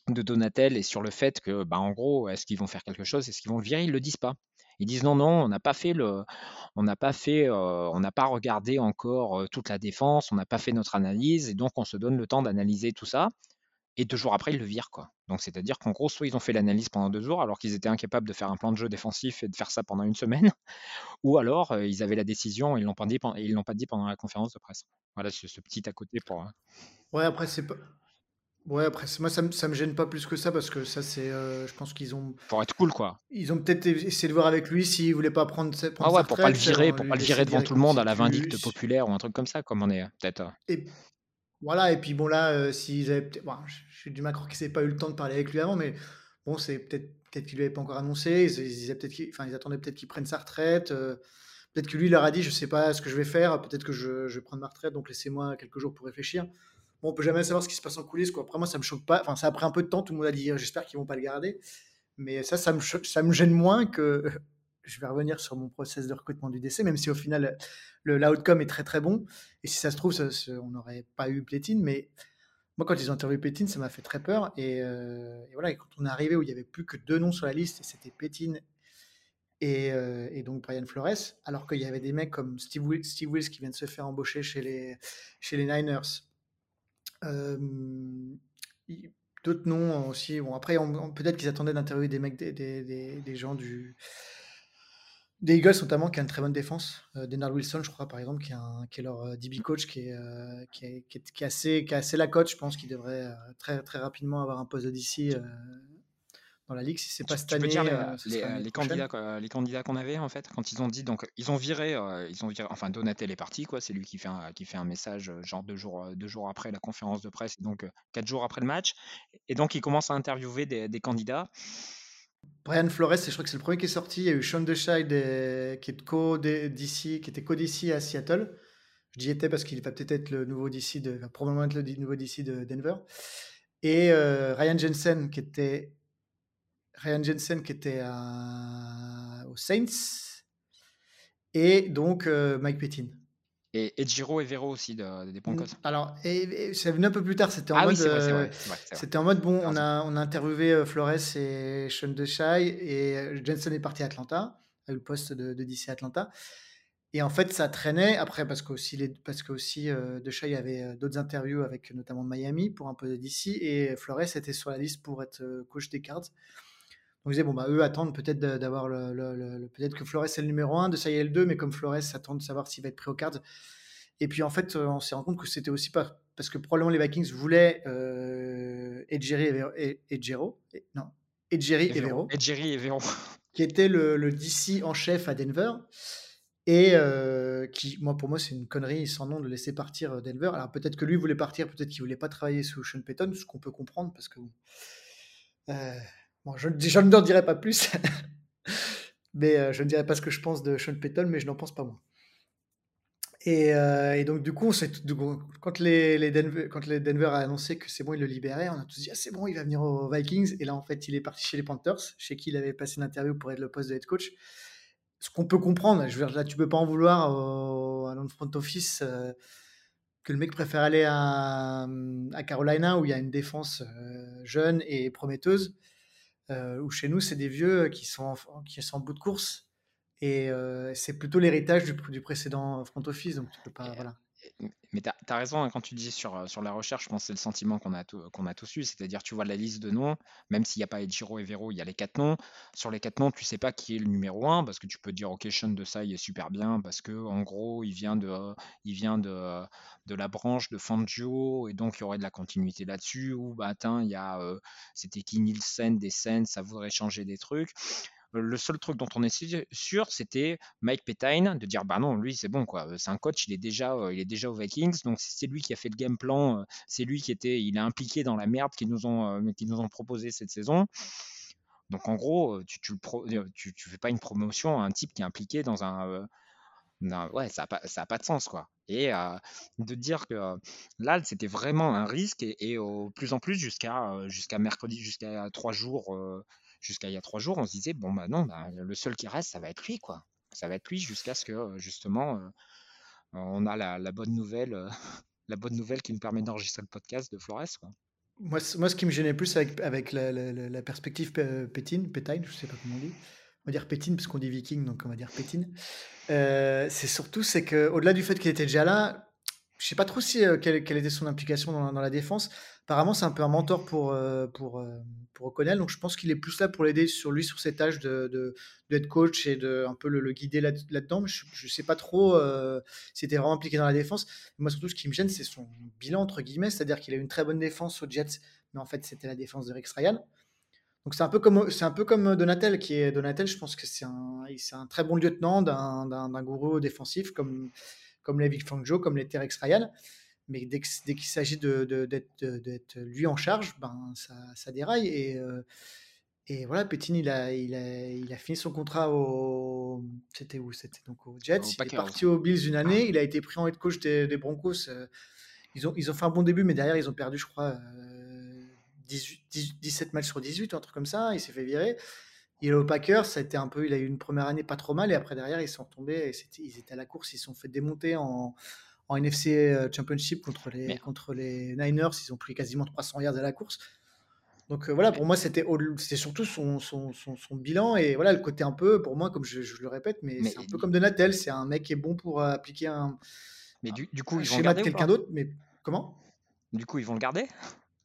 C: de Donatel et sur le fait que, bah, en gros, est-ce qu'ils vont faire quelque chose, est-ce qu'ils vont le virer, ils le disent pas. Ils disent non, non, on n'a pas fait le, on n'a pas fait, on n'a pas regardé encore toute la défense, on n'a pas fait notre analyse, et donc on se donne le temps d'analyser tout ça. Et deux jours après, ils le virent, quoi. Donc c'est-à-dire qu'en gros, soit ils ont fait l'analyse pendant deux jours, alors qu'ils étaient incapables de faire un plan de jeu défensif et de faire ça pendant une semaine, ou alors ils avaient la décision et ils l'ont pas dit, ils l'ont pas dit pendant la conférence de presse. Voilà, ce, ce petit à côté pour.
B: Ouais, après c'est pas. Ouais, après, moi, ça me, ça me gêne pas plus que ça parce que ça, c'est. euh, je pense qu'ils ont.
C: Pour être cool, quoi.
B: Ils ont peut-être essayé de voir avec lui s'il voulait pas prendre, sa-
C: Ah
B: prendre
C: ouais,
B: sa
C: pour pas le
B: retraite,
C: virer,
B: en
C: pour
B: lui
C: pas le
B: laisser
C: virer devant tout le monde à
B: si
C: la
B: tu.
C: vindicte populaire ou un truc comme ça, comme on est peut-être. euh,
B: Et voilà, et puis bon, là, euh, s'ils avaient. peut-être- bon, je je suis du mal à croire qu'ils n'avaient pas eu le temps de parler avec lui avant, mais bon, c'est peut-être peut-être qu'il lui avait pas encore annoncé. Ils, ils, avaient peut-être qu'il- enfin, ils attendaient peut-être qu'il prenne sa retraite. euh, peut-être que lui leur a dit, je sais pas ce que je vais faire, peut-être que je, je vais prendre ma retraite, donc laissez-moi quelques jours pour réfléchir. Bon, on peut jamais savoir ce qui se passe en coulisses, quoi. Après, moi, ça me choque pas. Enfin, ça a pris un peu de temps, tout le monde a dit, j'espère qu'ils vont pas le garder. Mais ça, ça me, ça me gêne moins que. Je vais revenir sur mon process de recrutement du DC, même si au final, le l'outcome est très très bon. Et si ça se trouve, on n'aurait pas eu Plétine. Mais moi, quand ils ont interviewé Pétine, ça m'a fait très peur. Et, euh, voilà, et quand on est arrivé où il n'y avait plus que deux noms sur la liste, c'était Pétine et, euh, et donc Brian Flores, alors qu'il y avait des mecs comme Steve, Steve Wills qui vient de se faire embaucher chez les, chez les Niners. Euh, il- D'autres noms aussi. Bon, après, on- on- peut-être qu'ils attendaient d'interviewer des mecs, des, des, des- des gens du, des Eagles notamment, qui a une très bonne défense. Euh, Denard Wilson, je crois, par exemple, qui, est un- qui est leur euh, DB coach, qui est, euh, qui, est, qui, est, qui est assez, qui est assez la coach. Je pense qu'il devrait euh, très, très rapidement avoir un poste de DC euh, dans la ligue. Si c'est pas cette année,
C: dire les,
B: euh,
C: les, euh,
B: l'année
C: les candidats, quoi, les candidats qu'on avait en fait quand ils ont dit donc ils ont viré, euh, ils ont viré, enfin Donatel est parti quoi, c'est lui qui fait un, qui fait un message genre deux jours, deux jours après la conférence de presse, donc quatre jours après le match, et donc il commence à interviewer des, des candidats.
B: Brian Flores, je crois que c'est le premier qui est sorti. Il y a eu Sean Deshaid euh, qui est co DC, qui était co DC à Seattle. J'y étais parce qu'il va peut-être être le nouveau DC de, probablement être le nouveau DC de Denver. Et euh, Ryan Jensen qui était Ryan Jensen qui était à- aux Saints. Et donc euh, Mike Pettin.
C: Et, et Giro et Vero aussi de- des Broncos.
B: Alors, et, et c'est venu un peu plus tard. C'était en
C: Ah oui,
B: mode.
C: c'est
B: euh. C'était en mode, bon, on a, on a interviewé euh, Flores et Sean Deshaï et euh, Jensen est parti à Atlanta, eu le poste de, de DC à Atlanta. Et en fait, ça traînait après parce qu'aussi les, parce qu'aussi euh, Deshaï avait euh, d'autres interviews avec notamment Miami pour un peu de DC et Flores était sur la liste pour être euh, coach des Cards. Donc ils disaient, bon, bah, eux attendent peut-être de- d'avoir le, le- le- le- peut-être que Flores est le numéro 1, Deshaï est le 2, mais comme Flores attend de savoir s'il va être pris aux Cards. Et puis en fait, euh, on s'est rendu compte que c'était aussi pas parce que probablement les Vikings voulaient euh, Ejiri et, et- non, Ejiri et Vero,
C: Jerry et Vero.
B: qui était le, le DC en chef à Denver. Et euh, qui, moi, pour moi, c'est une connerie sans nom de laisser partir euh, Denver. Alors peut-être que lui voulait partir, peut-être qu'il voulait pas travailler sous Sean Payton, ce qu'on peut comprendre parce que euh, bon, je, je n'en dirai pas plus, mais euh, je ne dirai pas ce que je pense de Sean Payton, mais je n'en pense pas moins. Et, euh, et donc, du coup, quand, les, les Denver, quand les Denver a annoncé que c'est bon, il le libérait, on a tous dit ah, c'est bon, il va venir aux Vikings. Et là, en fait, il est parti chez les Panthers, chez qui il avait passé une interview pour être le poste de head coach. Ce qu'on peut comprendre, je veux dire, là, tu peux pas en vouloir à l'on front office euh, que le mec préfère aller à, à Carolina où il y a une défense jeune et prometteuse. Euh, où chez nous, c'est des vieux qui sont, en, qui sont en bout de course. Et euh, c'est plutôt l'héritage du, du, précédent front office, donc tu peux pas. Voilà.
C: Mais tu as, raison hein, quand tu dis sur, sur la recherche, je pense que c'est le sentiment qu'on a, qu'on a tous eu, c'est-à-dire tu vois la liste de noms, même s'il n'y a pas Ejiro et Vero, il y a les quatre noms. Sur les quatre noms, tu sais pas qui est le numéro un, parce que tu peux dire ok, Sean de ça il est super bien, parce que en gros, il vient de, il vient de, de la branche de Fangio, et donc il y aurait de la continuité là-dessus, ou bah il y a euh, c'était qui Nielsen des scènes, ça voudrait changer des trucs le seul truc dont on est sûr, c'était Mike Petine de dire bah non, lui c'est bon quoi, c'est un coach, il est déjà, il est déjà aux Vikings, donc c'est lui qui a fait le game plan, c'est lui qui était, il est impliqué dans la merde qu'ils nous ont, qu'ils nous ont proposé cette saison. Donc en gros, tu, tu, fais pas une promotion à un type qui est impliqué dans un ouais, ça n'a pas, pas de sens, quoi. Et de dire que là, c'était vraiment un risque et, au plus en plus jusqu'à jusqu'à mercredi, jusqu'à trois jours, jusqu'à il y a trois jours, on se disait bon bah non, bah, le seul qui reste, ça va être lui, quoi. Ça va être lui jusqu'à ce que justement on a la, bonne nouvelle, la bonne nouvelle qui nous permet d'enregistrer le podcast de Flores, quoi.
B: Moi, moi, ce qui me gênait plus avec, avec la, perspective Pétine, Pétine, je sais pas comment on dit, on va dire Pétine parce qu'on dit Viking, donc on va dire Pétine. Euh, c'est surtout c'est que au-delà du fait qu'il était déjà là, je sais pas trop si euh, quelle, était son implication dans, la défense. Apparemment, c'est un peu un mentor pour euh, pour pour O'Connell, donc je pense qu'il est plus là pour l'aider sur lui sur ses tâches de, de, coach et de un peu le, guider là, dedans je, je sais pas trop s'il était vraiment impliqué dans la défense. Moi, surtout, ce qui me gêne, c'est son bilan entre guillemets, c'est-à-dire qu'il a une très bonne défense aux Jets, mais en fait, c'était la défense de Rex Ryan. Donc c'est un peu comme c'est un peu comme Donatel qui est Donatel. Je pense que c'est un c'est un très bon lieutenant d'un gourou défensif comme comme les Vic Fangio, comme les Terex Ryan. Mais dès qu'il s'agit de, d'être lui en charge, ben ça, ça déraille et euh, et voilà, Pétine, il a, il, a, il a fini son contrat au. C'était où C'était donc au Jets. il est parti aux Bills une année. Il a été pris en head coach des, des Broncos. Euh, ils ont, ils ont fait un bon début, mais derrière, ils ont perdu, je crois, euh, 17 matchs sur 18, un truc comme ça. Il s'est fait virer. Il est au Packers, ça a été un peu, il a eu une première année pas trop mal et après derrière ils sont tombés, et ils étaient à la course, ils se sont fait démonter en, en NFC euh, Championship contre les, contre les Niners, ils ont pris quasiment 300 yards à la course. Donc euh, voilà, pour moi c'était surtout son, son, son, bilan et voilà le côté un peu, pour moi comme je, le répète, mais, c'est un peu comme Donatel, c'est un mec qui est bon pour euh, appliquer un,
C: mais du, du coup,
B: ils vont de quelqu'un d'autre, mais comment?
C: Du coup ils vont le garder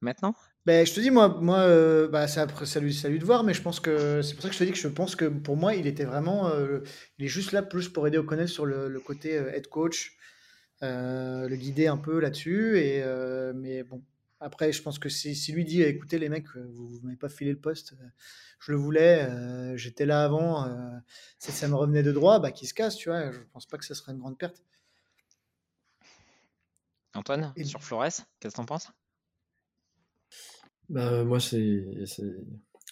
C: maintenant?
B: Ben, je te dis, moi, moi euh, bah, ça lui, de voir, mais je pense que c'est pour ça que je te dis que je pense que pour moi, il était vraiment. Euh, il est juste là plus pour aider O'Connell sur le, côté euh, head coach, le guider un peu là-dessus. Et, mais bon, après, je pense que si, si lui dit écoutez, les mecs, vous ne m'avez pas filé le poste, je le voulais, j'étais là avant, ça, ça me revenait de droit, bah, qu'il se casse, tu vois. Je pense pas que ce serait une grande perte.
C: Antoine, sur Flores, qu'est-ce que tu en penses?
D: Bah, moi, c'est,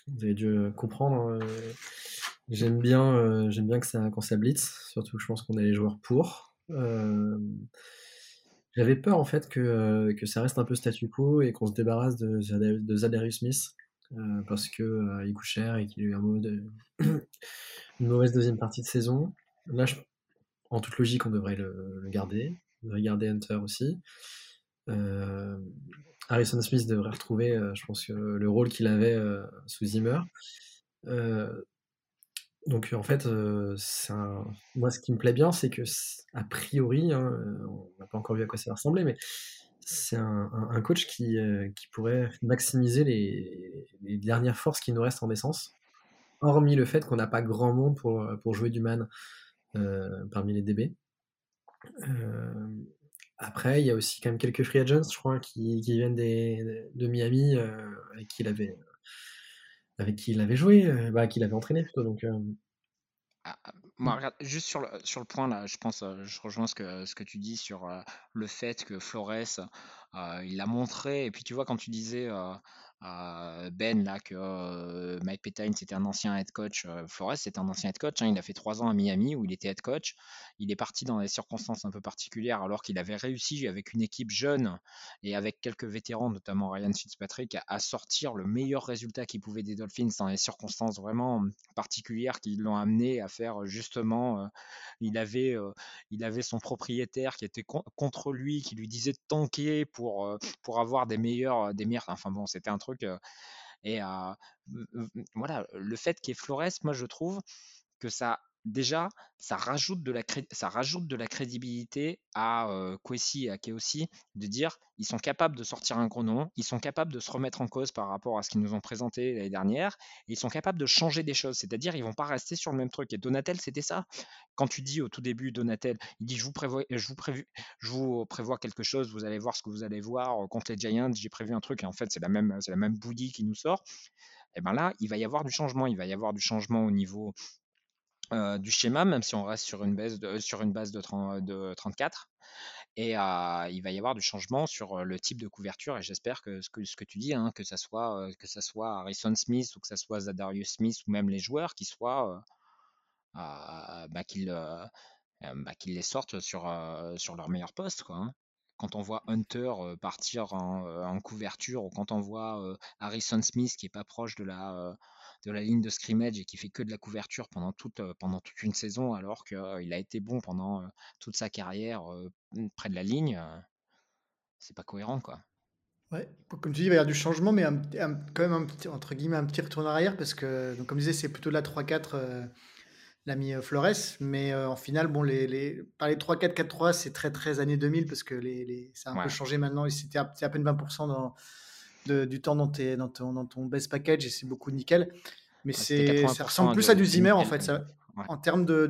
D: vous avez dû euh, comprendre. Hein, j'aime bien, euh, j'aime bien que ça, quand ça blitz, surtout que je pense qu'on a les joueurs pour. Euh, j'avais peur en fait que, que ça reste un peu statu quo et qu'on se débarrasse de, de Zadarius Smith parce que il coûte cher et qu'il a eu un mauvais une mauvaise deuxième partie de saison. Là, en toute logique, on devrait le, le garder. On devrait garder Hunter aussi. Harrison Smith devrait retrouver, euh, je pense, le rôle qu'il avait euh, sous Zimmer. Euh, donc en fait, moi ce qui me plaît bien, c'est que a priori, hein, on n'a pas encore vu à quoi ça va ressembler, mais c'est un, coach qui, pourrait maximiser les, dernières forces qui nous restent en essence, hormis le fait qu'on n'a pas grand monde pour, pour jouer du man parmi les DB. Après, il y a aussi quand même quelques free agents, je crois, qui, viennent de Miami, euh, avec qui il avait, avec qui il avait joué, euh, bah, qui l'avait entraîné plutôt. Euh.
C: ah, ah, moi, juste sur le, sur le point là, je pense, je rejoins ce que, ce que tu dis sur le fait que Flores, il l'a montré. Et puis tu vois, quand tu disais ben là que euh, Mike Pettine c'était un ancien head coach, euh, Flores c'était un ancien head coach, hein. il a fait trois ans à Miami où il était head coach. Il est parti dans des circonstances un peu particulières alors qu'il avait réussi avec une équipe jeune et avec quelques vétérans, notamment Ryan Fitzpatrick, à, sortir le meilleur résultat qu'il pouvait des Dolphins dans des circonstances vraiment particulières qui l'ont amené à faire justement. Euh, il avait il avait son propriétaire qui était contre lui, qui lui disait de tanker pour pour avoir des meilleurs des meilleurs. Enfin bon, c'était un truc et voilà, le fait qu'il y ait Flores, moi je trouve que ça déjà, ça rajoute de la, ça rajoute de la crédibilité à euh, et à Keosi de dire ils sont capables de sortir un gros nom, ils sont capables de se remettre en cause par rapport à ce qu'ils nous ont présenté l'année dernière, ils sont capables de changer des choses, c'est-à-dire ils vont pas rester sur le même truc. Et Donatel, c'était ça. Quand tu dis au tout début, Donatel, il dit je vous, prévois, je, vous prévu, je vous prévois quelque chose, vous allez voir ce que vous allez voir euh, contre les Giants, j'ai prévu un truc, et en fait c'est la même, c'est même bouillie qui nous sort. Et ben là, il va y avoir du changement, il va y avoir du changement au niveau euh, du schéma, même si on reste sur une, baisse de, sur une base de, 34. Et euh, il va y avoir du changement sur euh, le type de couverture. Et j'espère que ce, que ce que tu dis, hein, que ça soit que ça soit Harrison Smith ou que ça soit Zadarius Smith ou même les joueurs qui soient bah, qu'ils bah, qu'ils les sortent sur, sur leur meilleur poste. Quoi, hein. Quand on voit Hunter partir en, couverture ou quand on voit Harrison Smith qui est pas proche de la, de la ligne de scrimmage et qui fait que de la couverture pendant toute, pendant toute une saison alors qu'il a été bon pendant toute sa carrière près de la ligne, c'est pas cohérent quoi.
B: Ouais, comme tu dis, il va y avoir du changement, mais quand même un petit, entre guillemets un petit retour en arrière parce que, donc, comme je disais, c'est plutôt de la 3-4 l'ami Flores. Mais en finale, bon, les, les, par les 3-4-4-3, c'est très très années 2000 parce que les, les ça a un peu changé maintenant. C'était à, à peine 20% dans, du temps dans, tes, dans, ton, dans ton best package et c'est beaucoup nickel. Mais c'est, ça ressemble plus à du Zimmer en fait. Ça, En termes de,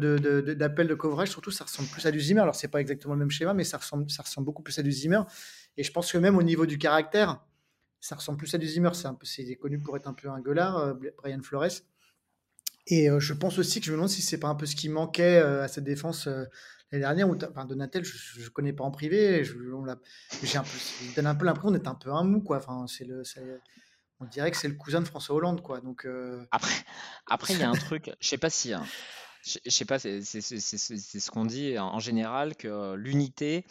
B: d'appel de, de, coverage, surtout, ça ressemble plus à du Zimmer. Alors, c'est pas exactement le même schéma, mais ça ressemble, ça ressemble beaucoup plus à du Zimmer. Et je pense que même au niveau du caractère, ça ressemble plus à du Zimmer. C'est, un peu, c'est connu pour être un peu un gueulard, Brian Flores. Et je pense aussi que je me demande si c'est pas un peu ce qui manquait à cette défense l'année dernière. Où enfin, Donatel, je ne connais pas en privé. Je, j'ai un peu, donne un peu l'impression d'être un peu un mou. Quoi. Enfin, on dirait que c'est le cousin de François Hollande. Quoi. Donc,
C: Après, après, il y a un truc, je sais pas si. Hein, je, sais pas, c'est, c'est, ce qu'on dit en général que l'unité,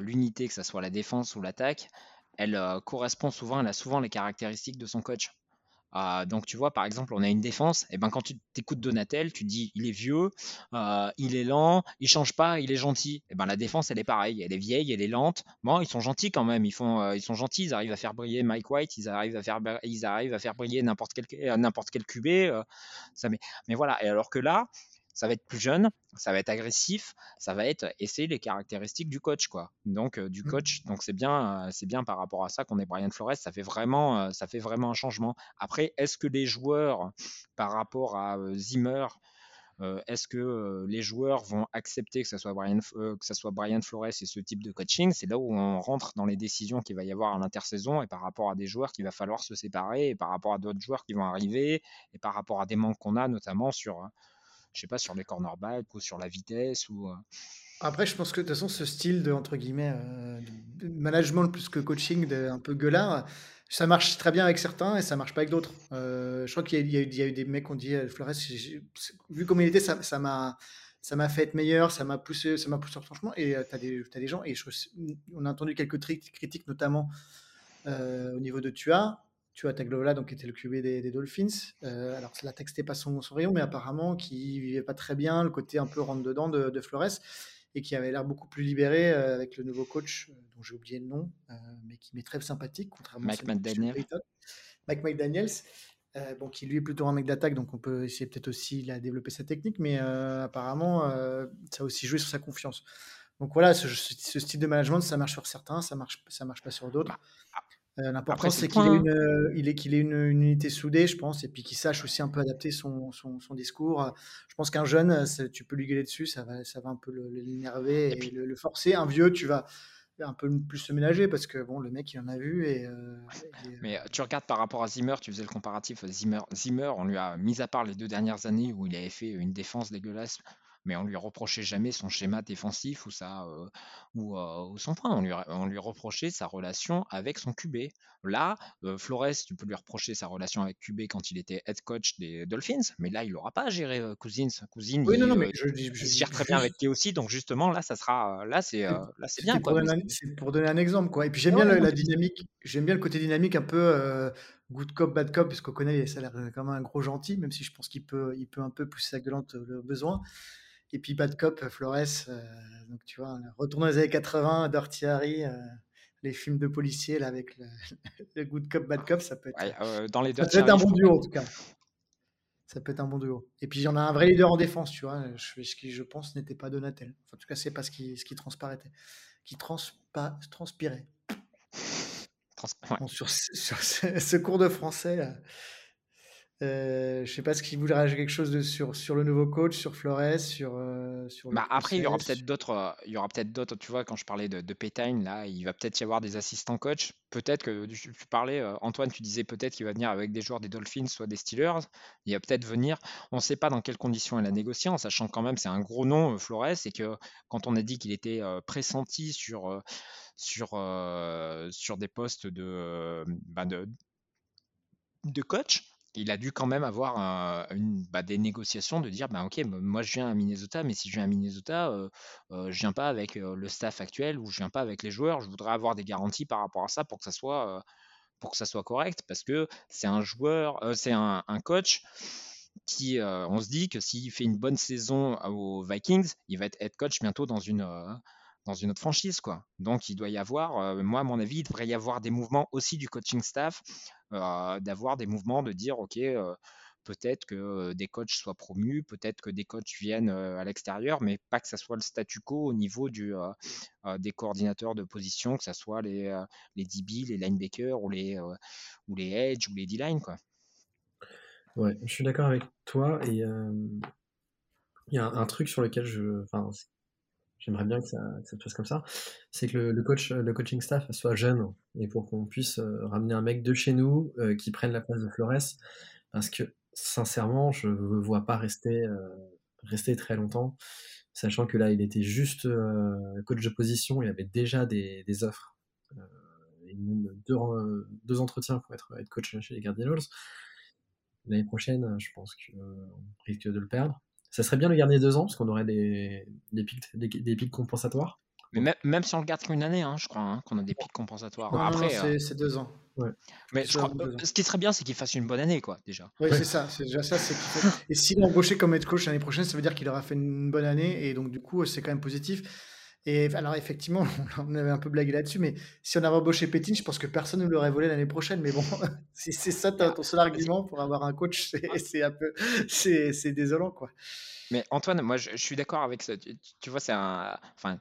C: l'unité, que ce soit la défense ou l'attaque, elle correspond souvent, elle a souvent les caractéristiques de son coach. Ah, donc tu vois, par exemple, on a une défense, et ben quand tu t'écoutes Donatel, tu dis il est vieux, euh, il est lent, il change pas, il est gentil. Et ben la défense, elle est pareille, elle est vieille, elle est lente. Bon, ils sont gentils quand même, ils font, euh, ils sont gentils, ils arrivent à faire briller Mike White, ils arrivent à faire, ils arrivent à faire briller n'importe quel, euh, n'importe quel QB. ça, mais, mais voilà. Et alors que là, ça va être plus jeune, ça va être agressif, ça va être essayer les caractéristiques du coach quoi. Donc euh, du mmh. coach, donc c'est bien, euh, c'est bien par rapport à ça qu'on est Brian Flores, ça fait vraiment, euh, ça fait vraiment un changement. Après, est-ce que les joueurs par rapport à Zimmer est-ce que les joueurs vont accepter que ce soit Brian, que ça soit Brian Flores et ce type de coaching? C'est là où on rentre dans les décisions qu'il va y avoir à l'intersaison et par rapport à des joueurs qu'il va falloir se séparer et par rapport à d'autres joueurs qui vont arriver et par rapport à des manques qu'on a notamment sur je sais pas, sur les cornerbacks ou sur la vitesse ou. Euh.
B: Après, je pense que de toute façon, ce style de entre guillemets euh, management plus que coaching, de, un peu gueulard, ça marche très bien avec certains et ça marche pas avec d'autres. Euh, je crois qu'il y, a eu des mecs qui ont dit Flores, vu comme il était, ça m'a ça m'a fait être meilleur, ça m'a poussé, ça m'a poussé franchement. Et tu as, as des gens, et on a entendu quelques critiques, notamment au niveau de Tua tu as Tagovailoa, donc qui était le QB des, Dolphins. Euh, alors la texte n'est pas son, rayon, mais apparemment qui vivait pas très bien le côté un peu rentre dedans de, Flores et qui avait l'air beaucoup plus libéré euh, avec le nouveau coach euh, dont j'ai oublié le nom, mais qui m'est très sympathique, contrairement
C: Mike à McDaniel.
B: Mike McDaniels. bon, qui lui est plutôt un mec d'attaque, donc on peut essayer peut-être aussi à développer sa technique, mais apparemment, ça a aussi joué sur sa confiance. Donc voilà, ce, style de management, ça marche sur certains, ça marche, ça marche pas sur d'autres. Euh, l'important, c'est qu'il ait, une, euh, il est, qu'il ait une, unité soudée, je pense, et puis qu'il sache aussi un peu adapter son, son, son discours. Je pense qu'un jeune, tu peux lui gueuler dessus, ça va, ça va un peu l'énerver et, le, forcer. Un vieux, tu vas un peu plus se ménager parce que bon, le mec, il en a vu. Et, euh,
C: Mais tu regardes par rapport à Zimmer, tu faisais le comparatif. Zimmer, Zimmer, on lui a mis à part les deux dernières années où il avait fait une défense dégueulasse mais on lui reprochait jamais son schéma défensif ou, sa, ou, son point. On lui, on lui reprochait sa relation avec son QB. Là, Flores, tu peux lui reprocher sa relation avec QB quand il était head coach des Dolphins, mais là, il n'aura pas à gérer Cousins. Cousins,
B: oui, il, non, mais
C: je, gère très bien avec lui aussi, donc justement, là, ça sera, là, c'est, là, c'est bien.
B: Pour, donner, pour donner un exemple, quoi. Et puis j'aime bien la, dynamique, j'aime bien le côté dynamique un peu good cop, bad cop, puisqu'on connaît, ça a l'air quand même un gros gentil, même si je pense qu'il peut, il peut un peu pousser sa gueulante le besoin. Et puis Bad Cop, Flores, euh, donc tu vois, retourne dans les années 80, Dirty Harry, euh, les films de policiers là, avec le, Good Cop, Bad Cop, ça peut être,
C: euh, dans les
B: ça peut être un bon duo en tout cas. Ça peut être un bon duo. Et puis il y en a un vrai leader en défense, tu vois, ce qui je pense n'était pas Donatel. en tout cas, c'est pas ce qui, ce qui transparaît, qui transpa, transpirait. Sur, sur ce, cours de français, euh, je sais pas ce qu'il voudrait rajouter quelque chose de, sur, sur le nouveau coach, sur Flores, sur. Euh, sur
C: bah après, il y aura peut-être d'autres. Euh, il y aura peut-être d'autres. Tu vois, quand je parlais de, de Paytime, là, il va peut-être y avoir des assistants coach. Peut-être que tu, parlais, Antoine, tu disais peut-être qu'il va venir avec des joueurs des Dolphins, soit des Steelers. Il va peut-être venir. On ne sait pas dans quelles conditions il a négocié, en sachant quand même c'est un gros nom, Flores, et que quand on a dit qu'il était pressenti sur sur sur des postes de, bah, de de coach il a dû quand même avoir bah, des négociations de dire bah, ok moi je viens à Minnesota mais si je viens à Minnesota euh, euh, je viens pas avec le staff actuel ou je viens pas avec les joueurs. Je voudrais avoir des garanties par rapport à ça pour que ça soit pour que ça soit correct parce que c'est un joueur c'est un, coach qui on se dit que s'il fait une bonne saison aux Vikings il va être head coach bientôt dans une dans une autre franchise. Quoi. Donc il doit y avoir, moi à mon avis, il devrait y avoir des mouvements aussi du coaching staff, d'avoir des mouvements de dire, OK, peut-être que des coachs soient promus, peut-être que des coachs viennent à l'extérieur, mais pas que ça soit le statu quo au niveau du, des coordinateurs de position, que ce soit les, les DB, les linebackers ou les, ou les edge ou les D-line. Quoi.
D: Ouais, je suis d'accord avec toi et il y a un, truc sur lequel je, j'aimerais bien que ça, se passe comme ça, c'est que le, coach, le coaching staff soit jeune et pour qu'on puisse euh, ramener un mec de chez nous euh, qui prenne la place de Flores, parce que sincèrement, je ne vois pas rester, euh, rester très longtemps, sachant que là, il était juste coach de position, il avait déjà des, des offres, et deux, deux, entretiens pour être, être coach chez les Cardinals. L'année prochaine, je pense qu'on risque de le perdre. Ça serait bien de le garder deux ans, parce qu'on aurait des, des, pics, des, pics compensatoires.
C: Mais même, si on le garde qu'une année, hein, je crois hein, qu'on a des pics compensatoires.
B: Après, euh, c'est deux ans.
C: Mais je crois, ce qui serait bien, c'est qu'il fasse une bonne année, quoi, déjà.
B: Oui, c'est ça. C'est déjà ça. Et s'il est embauché comme head coach l'année prochaine, ça veut dire qu'il aura fait une bonne année, et donc du coup, c'est quand même positif. Et alors, effectivement, on avait un peu blagué là-dessus, mais si on avait embauché Pétine, je pense que personne ne l'aurait volé l'année prochaine. Mais bon, si c'est ça ton seul argument pour avoir un coach, c'est un peu, c'est désolant, quoi.
C: Mais Antoine, moi, je, suis d'accord avec ça. Tu, vois, c'est un, enfin,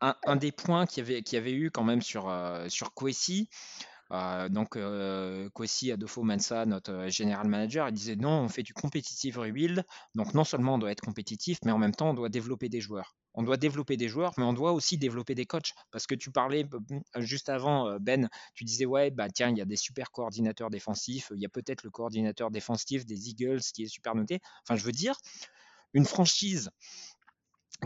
C: un, des points qu'il y avait, avait eu quand même sur, euh, sur Kwesi, euh, donc, euh, Kwesi Adolfo Mansa, notre euh, général manager, il disait non, on fait du competitive rebuild. Donc, non seulement on doit être compétitif, mais en même temps, on doit développer des joueurs. On doit développer des joueurs, mais on doit aussi développer des coachs. Parce que tu parlais juste avant, Ben, tu disais ouais, bah tiens, il y a des super coordinateurs défensifs. Il y a peut-être le coordinateur défensif des Eagles qui est super noté. Enfin, je veux dire, une franchise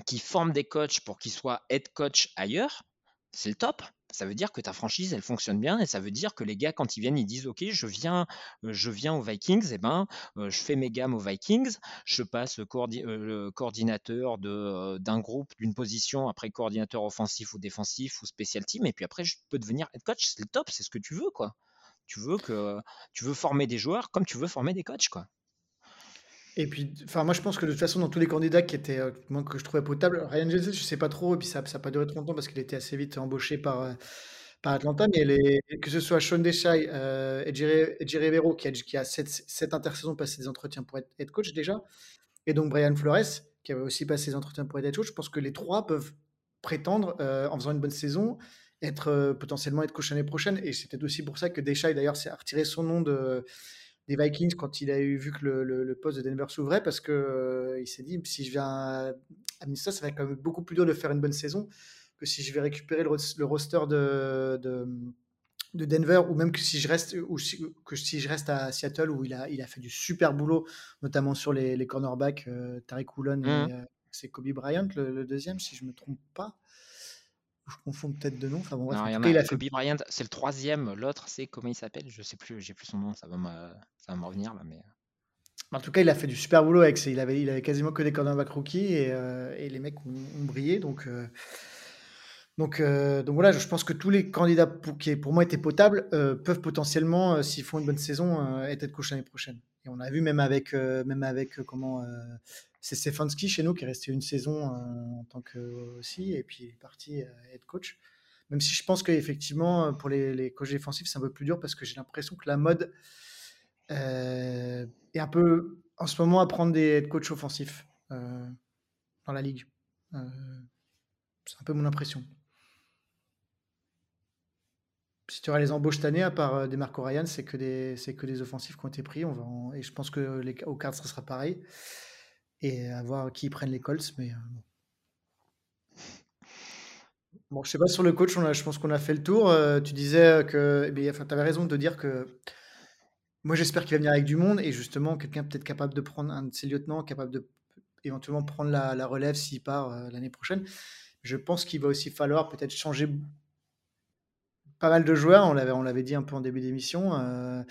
C: qui forme des coachs pour qu'ils soient head coach ailleurs, c'est le top ça veut dire que ta franchise, elle fonctionne bien et ça veut dire que les gars, quand ils viennent, ils disent Ok, je viens, euh, je viens aux Vikings, eh ben, euh, je fais mes gammes aux Vikings, je passe euh, coordinateur d'un groupe, d'une position, après coordinateur offensif ou défensif ou special team, et puis après, je peux devenir head coach. C'est le top, c'est ce que tu veux, quoi. Tu veux, que, tu veux former des joueurs comme tu veux former des coachs, quoi.
B: Et puis, enfin, moi, je pense que de toute façon, dans tous les candidats qui étaient, euh, que je trouvais potables, Ryan Jensen, je sais pas trop, et puis ça n'a pas duré trop longtemps parce qu'il était assez vite embauché par, euh, Atlanta, mais que ce soit Sean Deshaï euh, et Jerry Rivero, qui a, a cette, intersaison passé des entretiens pour être coach déjà, et donc Brian Flores, qui avait aussi passé des entretiens pour être coach, je pense que les trois peuvent prétendre, en faisant une bonne saison, être potentiellement être coach l'année prochaine. Et c'était aussi pour ça que Deshaï, d'ailleurs, s'est retiré son nom de des Vikings quand il a eu vu que le, poste de Denver s'ouvrait parce que euh, il s'est dit si je viens à Minnesota, ça va être quand même beaucoup plus dur de faire une bonne saison que si je vais récupérer le, roster de, de, Denver ou même que si je reste ou que si je reste à Seattle où il a il a fait du super boulot notamment sur les, les cornerbacks euh, Tariq Woolen et mmh. euh, c'est Kobe Bryant le, deuxième si je me trompe pas je confonds peut-être de nom. Enfin, bon,
C: il, a, Kobe Bryant, c'est le troisième. L'autre, c'est comment il s'appelle? Je sais plus. J'ai plus son nom. Ça va me, ça va me revenir là, mais. Euh.
B: En tout cas, il a fait du super boulot avec. Il avait, il avait quasiment que des cornerbacks rookies et, euh, et les mecs ont, brillé. Donc. Euh, donc, donc voilà, je pense que tous les candidats pour, qui pour moi étaient potables peuvent potentiellement, s'ils font une bonne saison, être coach l'année prochaine. Et on a vu même avec, même avec comment c'est Stefanski chez nous qui est resté une saison euh, en tant que aussi, et puis il est parti euh, être coach. Même si je pense qu'effectivement, pour les, les coachs défensifs, c'est un peu plus dur parce que j'ai l'impression que la mode euh, est un peu en ce moment à prendre des head coachs offensifs dans la ligue. c'est un peu mon impression. Si tu auras les embauches cette année, à part des Marco Ryan, c'est que des, c'est que des offensifs qui ont été pris. Et je pense que les, au ce sera pareil et à voir qui prennent les Colts. Mais euh, bon. je sais pas sur le coach, je pense qu'on a fait le tour. Euh, tu disais que, eh avais raison de dire que moi j'espère qu'il va venir avec du monde et justement quelqu'un peut-être capable de prendre un de ses lieutenants, capable de éventuellement prendre la, relève s'il part euh, l'année prochaine. Je pense qu'il va aussi falloir peut-être changer pas mal de joueurs, on l'avait, on l'avait dit un peu en début d'émission, euh,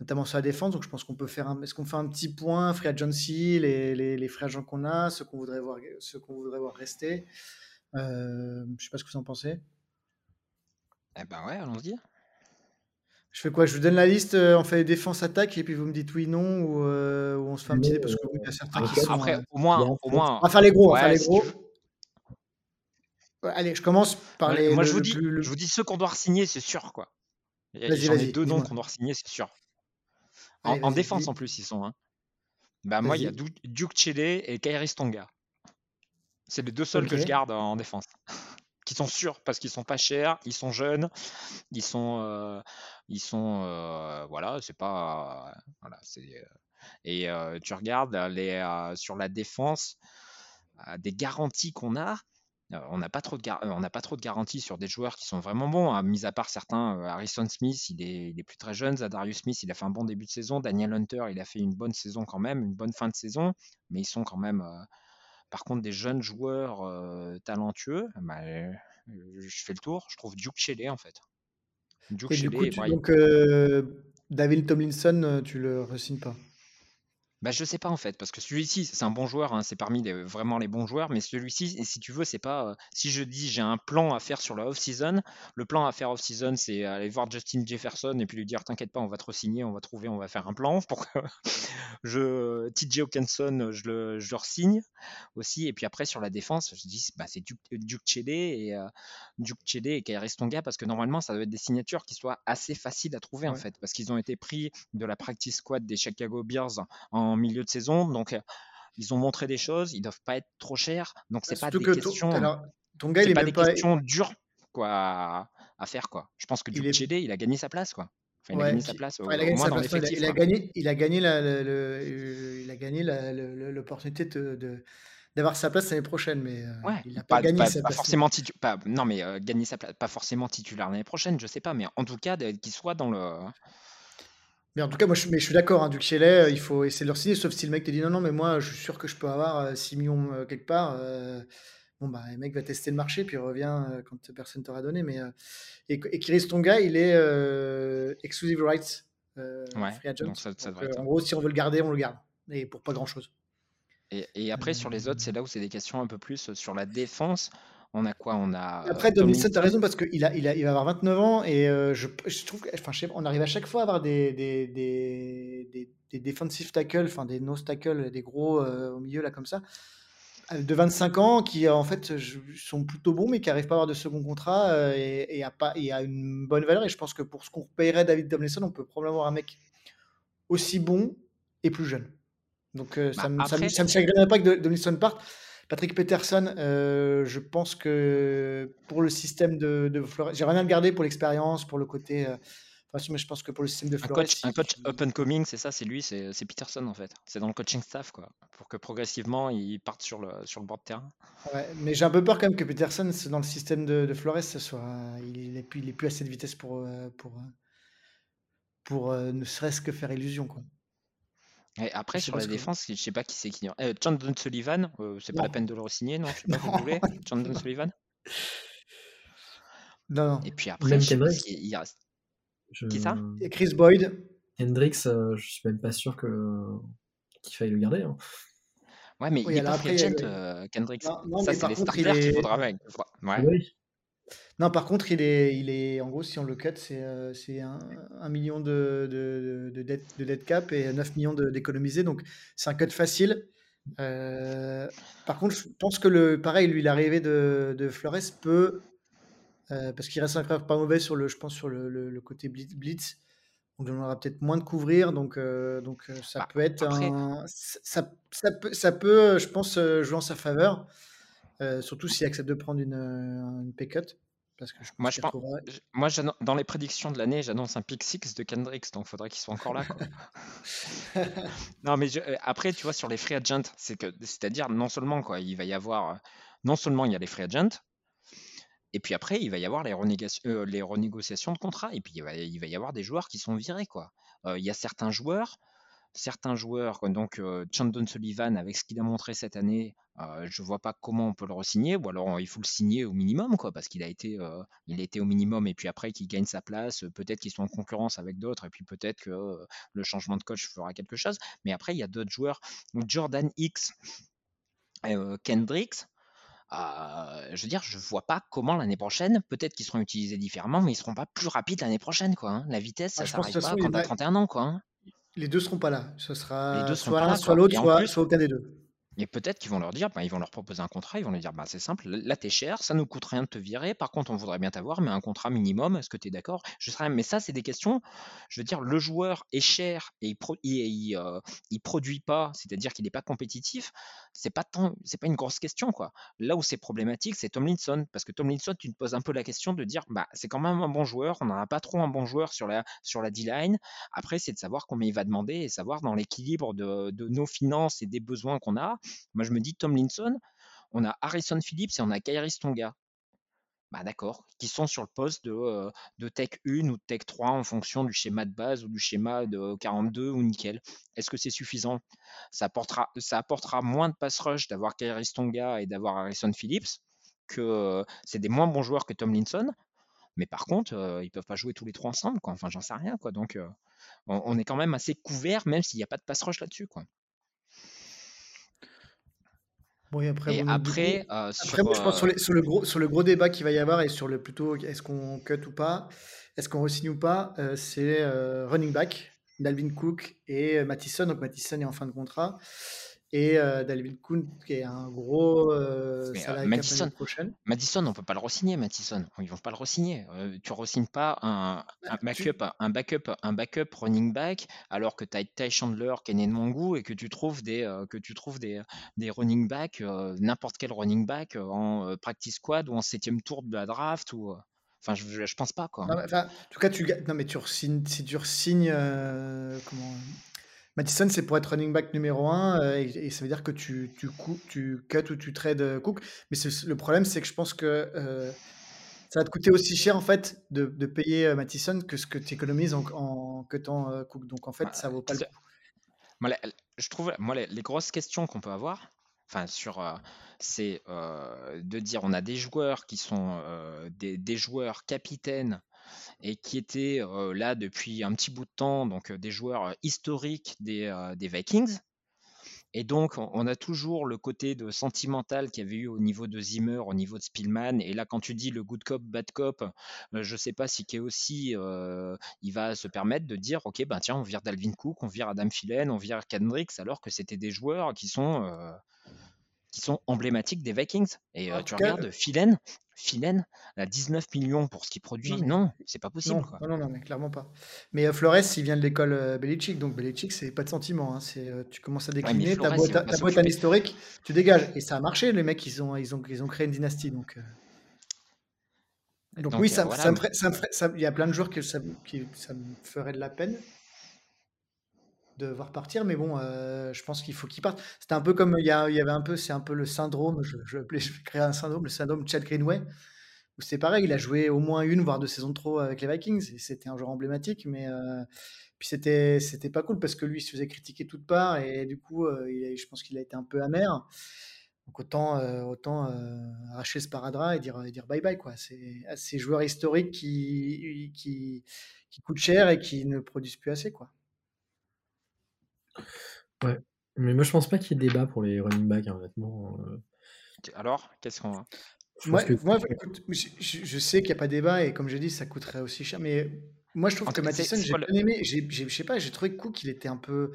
B: notamment sur la défense. Donc je pense qu'on peut faire un, est-ce qu'on fait un petit point, free agency, les, les, les free agents qu'on a, ceux qu'on voudrait voir, ceux qu'on voudrait voir rester. Euh, je sais pas ce que vous en pensez.
C: Eh ben ouais, allons-y.
B: Je fais quoi? Je vous donne la liste, euh, on fait les défenses attaques et puis vous me dites oui, non, ou, euh, ou on se fait un petit dé parce que oui, il y a certains qui sont.
C: Après,
B: euh,
C: au moins, au moins.
B: On va faire les gros, on va faire les
C: si
B: gros. Ouais, Allez, je commence par
C: Moi,
B: les.
C: moi,
B: le-
C: je vous dis,
B: plus- le-
C: je vous dis ceux qu'on doit signer, c'est sûr, quoi. J'en ai deux noms qu'on doit signer, c'est sûr. En,
B: Allez,
C: en
B: vas-y,
C: défense, en plus, ils sont. Hein. Bah, moi, il y a. Du- Duke Chile et Kairi Stonga. C'est les deux seuls que je garde en défense. qui sont sûrs parce qu'ils sont pas chers, ils sont jeunes, ils sont, euh, ils sont, euh, voilà, c'est pas, voilà, c'est. euh, Et euh, tu regardes euh, les, euh, sur la défense, euh, des garanties qu'on a. euh, on n'a pas trop de gar- euh, on n'a pas trop de garanties sur des joueurs qui sont vraiment bons, hein, mis à part certains. euh, Harrison Smith, il est, il est plus très jeune. Zadarius Smith, il a fait un bon début de saison. Daniel Hunter, il a fait une bonne saison quand même, une bonne fin de saison. Mais ils sont quand même, euh, par contre, des jeunes joueurs euh, talentueux. bah, euh, je fais le tour. Je trouve Duke Shelley en fait. Duke
B: Et du
C: Shelley
B: coup,
C: et
B: tu,
C: Brian.
B: donc, David Tomlinson, tu le resignes pas?
C: Bah, je sais pas en fait, parce que celui-ci, c'est un bon joueur, hein, c'est parmi les, vraiment les bons joueurs, mais celui-ci, si tu veux, c'est pas. euh, si je dis j'ai un plan à faire sur la off-season, le plan à faire off-season, c'est aller voir Justin Jefferson et puis lui dire T'inquiète pas, on va te re-signer, on va trouver, on va faire un plan pour que je. TJ Hawkinson, je le, je le re-signe aussi, et puis après sur la défense, je dis bah, c'est Duke, Duke Chede et euh, Duke Chede et Kairi Stonga, parce que normalement, ça doit être des signatures qui soient assez faciles à trouver en
B: Ouais.
C: fait, parce qu'ils ont été pris de la practice squad des Chicago Bears en milieu de saison. Donc, euh, ils ont montré des choses. Ils doivent pas être trop chers. Donc, c'est pas des
B: que ton,
C: questions.
B: alors, ton gars, il est
C: pas des
B: pas.
C: questions dures quoi à, faire quoi. Je pense que
B: Il est.
C: Chede, il a gagné sa place quoi. Enfin, il a gagné sa
B: puis-
C: place au,
B: ouais, il a gagné
C: moins
B: sa
C: dans
B: place. non, Il a,
C: l'effectif.
B: il a
C: quoi.
B: gagné, il a gagné la- le- euh, il a gagné l'opportunité de, d'avoir sa place l'année prochaine, mais euh,
C: Ouais,
B: il n'a pas
C: pas,
B: gagné
C: pas,
B: sa
C: pas
B: place.
C: forcément titu- pas, non mais euh, gagner sa place, pas forcément titulaire l'année prochaine, je sais pas, mais en tout cas qu'il soit dans le.
B: Mais en tout cas, moi, je, mais je suis d'accord. Hein, Shelley, euh, il faut essayer de le signer, sauf si le mec te dit non, non, mais moi, je suis sûr que je peux avoir euh, 6 millions euh, quelque part. euh, bon, bah, le mec va tester le marché, puis revient euh, quand personne t'aura donné. Mais, euh, et, et Chris Tonga, il est euh, exclusive rights euh,
C: Ouais,
B: free agent.
C: donc ça, ça
B: Donc,
C: devrait
B: euh,
C: être.
B: en gros, si on veut le garder, on le garde. Et pour pas grand chose.
C: Et, et après sur les autres, c'est là où c'est des questions un peu plus euh, sur la défense. On a quoi? On a euh,
B: Après, Tomlinson, tu as raison parce qu'il a, il a, il va avoir 29 ans et euh, je, je trouve enfin, je sais pas, on arrive à chaque fois à avoir des, des, des, des, des defensive tackles, enfin des nose tackles, des gros euh, au milieu là comme ça, de 25 ans qui en fait je- sont plutôt bons mais qui n'arrivent pas à avoir de second contrat euh, et, et, à pas, et à une bonne valeur. Et je pense que pour ce qu'on payerait David Tomlinson, on peut probablement avoir un mec aussi bon et plus jeune. Donc ça
C: Bah,
B: me, ça me,
C: après,
B: ça me chagrinerait pas que Tomlinson parte. Patrick Peterson, euh, je pense que pour le système de, de Flores, j'aimerais bien le garder pour l'expérience, pour le côté. euh, enfin, mais je pense que pour le système de
C: un
B: Flores,
C: coach, un coach
B: il-
C: up and coming, c'est ça, c'est lui, c'est Peterson en fait. C'est dans le coaching staff quoi, pour que progressivement il parte sur le sur le bord de terrain.
B: ouais, mais j'ai un peu peur quand même que Peterson, dans le système de, de Flores, ce soit, il est plus, il est plus assez de vitesse pour euh, pour euh, pour euh, ne serait-ce que faire illusion quoi.
C: Et après sur la défense, je sais pas qui c'est qui. Euh, Chandon Sullivan, euh, c'est pas la peine de le re-signer, non Je sais pas, vous voulez Chandon Sullivan?
B: Non, non.
C: Et puis après, je sais pas il reste.
D: Je...
C: Qui ça?
B: Et Chris Boyd,
D: Hendrix, euh, je suis même pas sûr que qu'il faille le garder. hein.
C: Ouais, mais
B: oui,
C: il est pas
B: après, le-
C: euh, Kendricks.
B: non, non,
C: Ça, c'est les starters qu'il faudra avec. faudra- Ouais.
D: Oui.
B: Non, par contre, il est, il est, en gros, si on le cut, c'est euh, c'est un, un million de, de, de, dead, de dead cap et 9 millions d'économisés. Donc, c'est un cut facile. Euh, par contre, je pense que le, pareil, lui, l'arrivée de, de Flores peut, euh, parce qu'il reste encore pas mauvais sur le, je pense, sur le, le, le côté blitz, blitz. Donc, on aura peut-être moins de couvrir. Donc, euh, donc ça
C: Bah,
B: peut être
C: après,
B: un, ça, ça peut, ça peut, je pense, jouer en sa faveur. Euh, surtout s'il accepte de prendre une, euh, une pay cut. Parce que je
C: moi, je pense, moi dans les prédictions de l'année, j'annonce un pick 6 de Kendricks, donc il faudrait qu'il soit encore là. quoi. Non, mais je- euh, après, tu vois, sur les free agents, c'est que, c'est-à-dire non seulement quoi, il va y avoir, non seulement il y a les free agents, et puis après il va y avoir les, euh, les renégociations de contrat, et puis il va, il va y avoir des joueurs qui sont virés quoi. Euh, il y a certains joueurs, certains joueurs, donc Chandon Sullivan, avec ce qu'il a montré cette année, je vois pas comment on peut le re-signer, ou alors il faut le signer au minimum, quoi, parce qu'il a été, il a été au minimum, et puis après qu'il gagne sa place, peut-être qu'ils sont en concurrence avec d'autres, et puis peut-être que le changement de coach fera quelque chose. Mais après, il y a d'autres joueurs, Jordan X, Kendricks, je veux dire, je vois pas comment l'année prochaine, peut-être qu'ils seront utilisés différemment, mais ils seront pas plus rapides l'année prochaine, quoi. Hein. La vitesse, ah, ça s'arrête pas quand t'as 31 ans, quoi. Hein.
B: Les deux seront pas là. Ce sera soit l'un, soit l'autre, soit, soit aucun des deux.
C: Et peut-être qu'ils vont leur dire, bah, ils vont leur proposer un contrat, ils vont leur dire, bah, c'est simple, là t'es cher, ça nous coûte rien de te virer, par contre on voudrait bien t'avoir, mais un contrat minimum, est-ce que tu es d'accord? Je serais, mais ça c'est des questions. Je veux dire, le joueur est cher et il, euh, il, produit pas, c'est-à-dire qu'il n'est pas compétitif. C'est pas tant, c'est pas une grosse question quoi. Là où c'est problématique, c'est Tomlinson, parce que Tomlinson, tu te poses un peu la question de dire, bah c'est quand même un bon joueur, on n'en a pas trop un bon joueur sur la sur la D-line. Après, c'est de savoir combien il va demander et savoir dans l'équilibre de, de nos finances et des besoins qu'on a moi, je me dis Tomlinson, on a Harrison Phillips et on a Kyrie Stonga. Bah d'accord, qui sont sur le poste de, de, Tech 1 ou de Tech 3 en fonction du schéma de base ou du schéma de 42 ou nickel. Est-ce que c'est suffisant? Ça apportera, ça apportera moins de pass rush d'avoir Kyrie Stonga et d'avoir Harrison Phillips, que c'est des moins bons joueurs que Tomlinson, mais par contre, ils peuvent pas jouer tous les trois ensemble, quoi. Enfin, j'en sais rien, quoi. Donc, on, est quand même assez couvert, même s'il n'y a pas de pass rush là-dessus,
B: après,
C: et après,
B: euh, sur, moi, je pense sur, sur, le gros, sur le gros débat qu'il va y avoir et sur le plutôt est-ce qu'on cut ou pas, est-ce qu'on re-signe ou pas, euh, c'est euh, running back, Dalvin Cook et Mattison. Donc Mattison est en fin de contrat et euh, Dalvin Kuhn qui est un gros euh,
C: euh Madison, prochaine. Madison, on peut pas le re-signer, Madison. Ils vont pas le re-signer. Euh, tu re-signes pas un, un, backup, un, backup, un backup running back alors que tu as Ty Chandler qui est né de mon goût et que tu trouves des, que tu trouves des, des running back, n'importe quel running back en practice squad ou en septième tour de la draft ou. Enfin, je, je pense pas quoi.
B: en tout cas, tu non mais tu re-signes, si tu re-signes comment Mattison, c'est pour être running back numéro 1 euh, et, ça veut dire que tu, tu, tu cut ou tu trades euh, Cook. Mais le problème, c'est que je pense que euh, ça va te coûter aussi cher en fait de, de payer Mattison que ce que tu économises en, en cutant Cook. Donc en fait, bah, ça vaut pas le coup.
C: Moi, je trouve, moi, les, grosses questions qu'on peut avoir, enfin sur, c'est de dire on a des joueurs qui sont des, des, joueurs capitaines et qui étaient là depuis un petit bout de temps, donc des joueurs historiques des, Vikings. Et donc, on a toujours le côté de sentimental qu'il y avait eu au niveau de Zimmer, au niveau de Spielman. Et là, quand tu dis le good cop, bad cop, je ne sais pas si aussi il va se permettre de dire, ok, ben tiens, on vire Dalvin Cook, on vire Adam Philen, on vire Kendricks, alors que c'était des joueurs qui sont qui sont emblématiques des Vikings. Et tu regardes Philen, Philen à 19 millions pour ce qu'il produit, non, c'est pas possible.
B: Non, non, non, mais clairement pas. Mais Flores, il vient de l'école euh, Belichick, donc Belichick, c'est pas de sentiment. Hein, c'est, tu commences à décliner, ta boîte, ta un historique, tu dégages. Et ça a marché, les mecs, ils ont, ils ont, ils ont créé une dynastie. Donc, donc, oui, ça, ça, me ferait, ça, il y a plein de joueurs que ça, qui, ça me ferait de la peine de voir partir, mais bon, euh, je pense qu'il faut qu'il parte. C'était un peu comme il y, avait un peu, c'est un peu le syndrome, je, vais créer un syndrome, le syndrome Chad Greenway, où c'est pareil, il a joué au moins une, voire deux saisons de trop avec les Vikings, et c'était un joueur emblématique, mais euh, puis c'était, c'était pas cool parce que lui, il se faisait critiquer toutes parts, et du coup, euh, je pense qu'il a été un peu amer. Donc autant, autant arracher ce paradra et dire, dire bye bye, quoi. C'est ces joueurs historiques qui, qui, qui coûtent cher et qui ne produisent plus assez, quoi.
D: Ouais. Mais moi, je pense pas qu'il y ait débat pour les running backs, hein, honnêtement. Euh.
C: Alors, qu'est-ce qu'on a
B: Moi, écoute, je, sais qu'il n'y a pas débat et comme je dis, ça coûterait aussi cher. Mais moi, je trouve que Matheson, j'ai bien aimé. Je sais pas, j'ai trouvé que Cook, il était un peu.